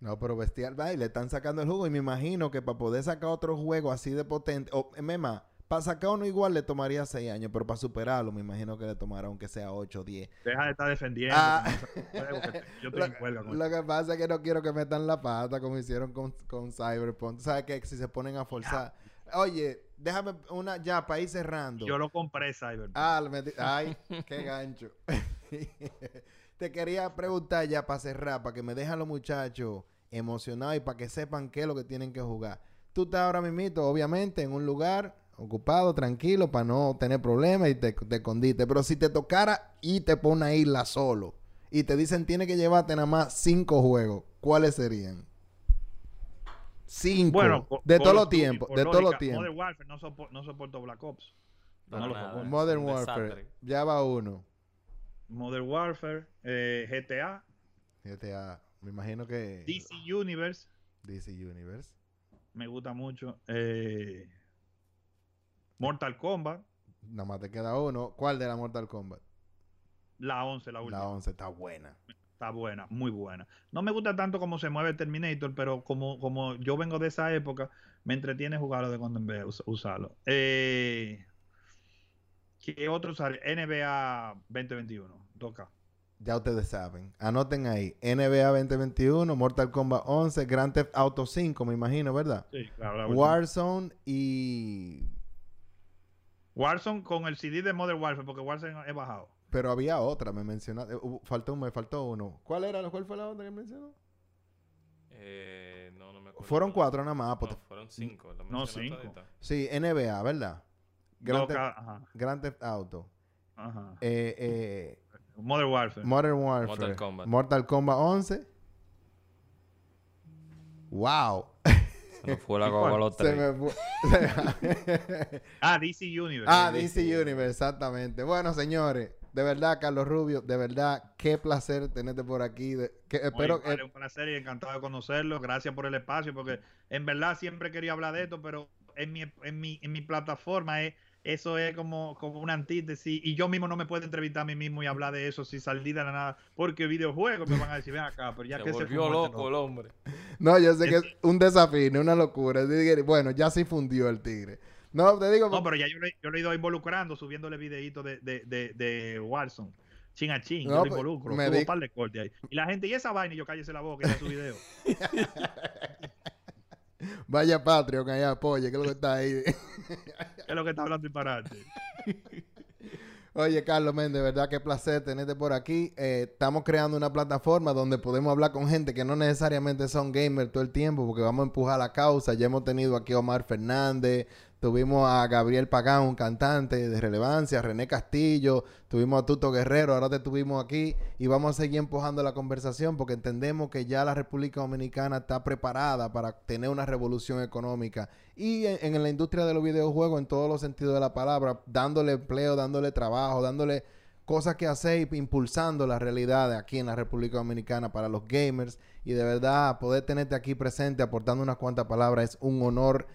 No, pero bestial, va, y le están sacando el jugo. Y me imagino que para poder sacar otro juego así de potente... O, eh, Mema, para sacar uno igual le tomaría 6 años, pero para superarlo me imagino que le tomará aunque sea 8 o 10. Deja de estar defendiendo. Ah. te- yo estoy [LAUGHS] Lo, en huelga con lo que pasa es que no quiero que metan la pata como hicieron con, con Cyberpunk. Sabes que si se ponen a forzar... Oye, déjame una ya para ir cerrando. Yo lo compré, Cyberpunk. Ah, metí- Ay, qué gancho. [LAUGHS] Te quería preguntar ya para cerrar, para que me dejen los muchachos emocionados y para que sepan qué es lo que tienen que jugar. Tú estás ahora mismo, obviamente, en un lugar ocupado, tranquilo, para no tener problemas y te, te escondiste. Pero si te tocara y te pone una isla solo y te dicen tienes que llevarte nada más cinco juegos, ¿cuáles serían? Cinco. bueno, de todos los tiempos. De todos los tiempos. Modern Warfare no, sopo- no soporto Black Ops. No lo nada. soporto. Modern Warfare. desastre. Ya va uno. Modern Warfare, eh, GTA, GTA. Me imagino que... DC Universe, DC Universe. me gusta mucho. eh, Mortal Kombat, Nada más te queda uno. ¿Cuál de la Mortal Kombat? la 11, la última. La 11 está buena. Está buena, muy buena. No me gusta tanto cómo se mueve Terminator, pero como, como yo vengo de esa época, me entretiene jugarlo de cuando en vez us- usarlo. Eh, ¿Qué otro sale? NBA 2021, toca. Ya ustedes saben. Anoten ahí. NBA 2021, Mortal Kombat 11, Grand Theft Auto 5, me imagino, ¿verdad? Sí, claro. la última. Warzone y... Warzone con el CD de Modern Warfare, porque Warzone he bajado. Pero había otra, me mencionaste. Hubo- faltó, me faltó uno. ¿Cuál era? ¿Cuál fue la otra que mencionó? Eh, no, no me acuerdo. Fueron cuatro nada más. No, pues, fueron cinco. ¿lo No, cinco. Sí, NBA, ¿verdad? Grand, Loca- Theft- ajá, Grand Theft Auto. ajá. Eh, eh, Modern Warfare. Modern Warfare. Mortal Kombat. Mortal Kombat 11. ¡Wow! Se nos fue la ¿Y cuál? coca a los Se tres. me fue. [LAUGHS] ah, DC Universe. ah, DC Universe, exactamente. Bueno, señores, de verdad, Carlos Rubio, de verdad, qué placer tenerte por aquí. de- que Muy espero vale, que... un placer y encantado de conocerlo. Gracias por el espacio, porque en verdad siempre quería hablar de esto, pero en mi, en mi, en mi plataforma es, eso es como, como una antítesis. Y yo mismo no me puedo entrevistar a mí mismo y hablar de eso sin salir de la nada, porque videojuegos me van a decir, ven acá, pero ya Se que se volvió este loco el hombre. No, yo sé que es un desafío, una locura. Bueno, ya sí fundió el tigre. No, te digo... No, pero ya yo, le- yo lo he ido involucrando, subiéndole videitos de, de, de, de Warzone. Chin a chin, No, yo lo pues, involucro. me di- un par de cortes ahí. Y la gente, y esa vaina, y yo cállese la boca, ya su video. [LAUGHS] [LAUGHS] Vaya Patreon allá, apoye, que es lo que está ahí. [LAUGHS] ¿Qué es lo que está hablando disparate? Oye, Carlos Méndez, de verdad qué placer tenerte por aquí. Eh, estamos creando una plataforma donde podemos hablar con gente que no necesariamente son gamers todo el tiempo, porque vamos a empujar la causa. Ya hemos tenido aquí a Omar Fernández, tuvimos a Gabriel Pagán, un cantante de relevancia, René Castillo, tuvimos a Tuto Guerrero, ahora te tuvimos aquí y vamos a seguir empujando la conversación porque entendemos que ya la República Dominicana está preparada para tener una revolución económica. Y en, en la industria de los videojuegos en todos los sentidos de la palabra, dándole empleo, dándole trabajo, dándole cosas que hacer impulsando la realidad aquí en la República Dominicana para los gamers. Y de verdad poder tenerte aquí presente aportando unas cuantas palabras es un honor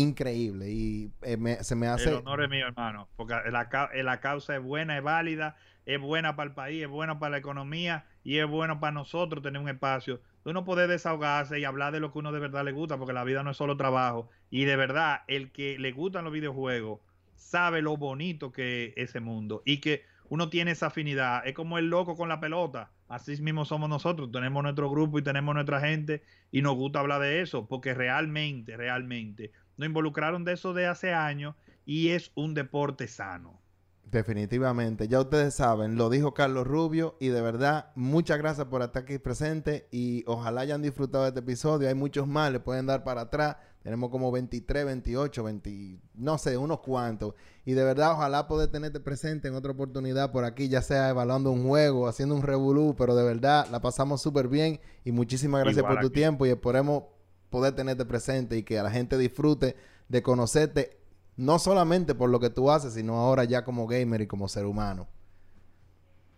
increíble y eh, me- se me hace El honor es mío, hermano, porque la, eh, la causa es buena, es válida, es buena para el país, es buena para la economía y es bueno para nosotros tener un espacio. Uno puede desahogarse y hablar de lo que uno de verdad le gusta, porque la vida no es solo trabajo. Y de verdad, el que le gustan los videojuegos sabe lo bonito que es ese mundo y que uno tiene esa afinidad. Es como el loco con la pelota. Así mismo somos nosotros. Tenemos nuestro grupo y tenemos nuestra gente y nos gusta hablar de eso, porque realmente, realmente nos involucraron de eso de hace años y es un deporte sano. Definitivamente, ya ustedes saben, lo dijo Carlos Rubio y de verdad muchas gracias por estar aquí presente y ojalá hayan disfrutado de este episodio, hay muchos más, le pueden dar para atrás, tenemos como 23, 28, 20, no sé, unos cuantos. Y de verdad ojalá poder tenerte presente en otra oportunidad por aquí, ya sea evaluando un juego, haciendo un revolú, pero de verdad la pasamos súper bien y muchísimas gracias Igual por tu tiempo y esperemos poder tenerte presente y que la gente disfrute de conocerte, no solamente por lo que tú haces, sino ahora ya como gamer y como ser humano.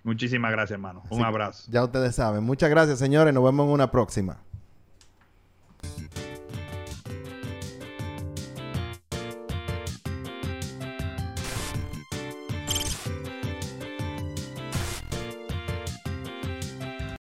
Muchísimas gracias, hermano. Un abrazo. Ya ustedes saben. Muchas gracias, señores. Nos vemos en una próxima.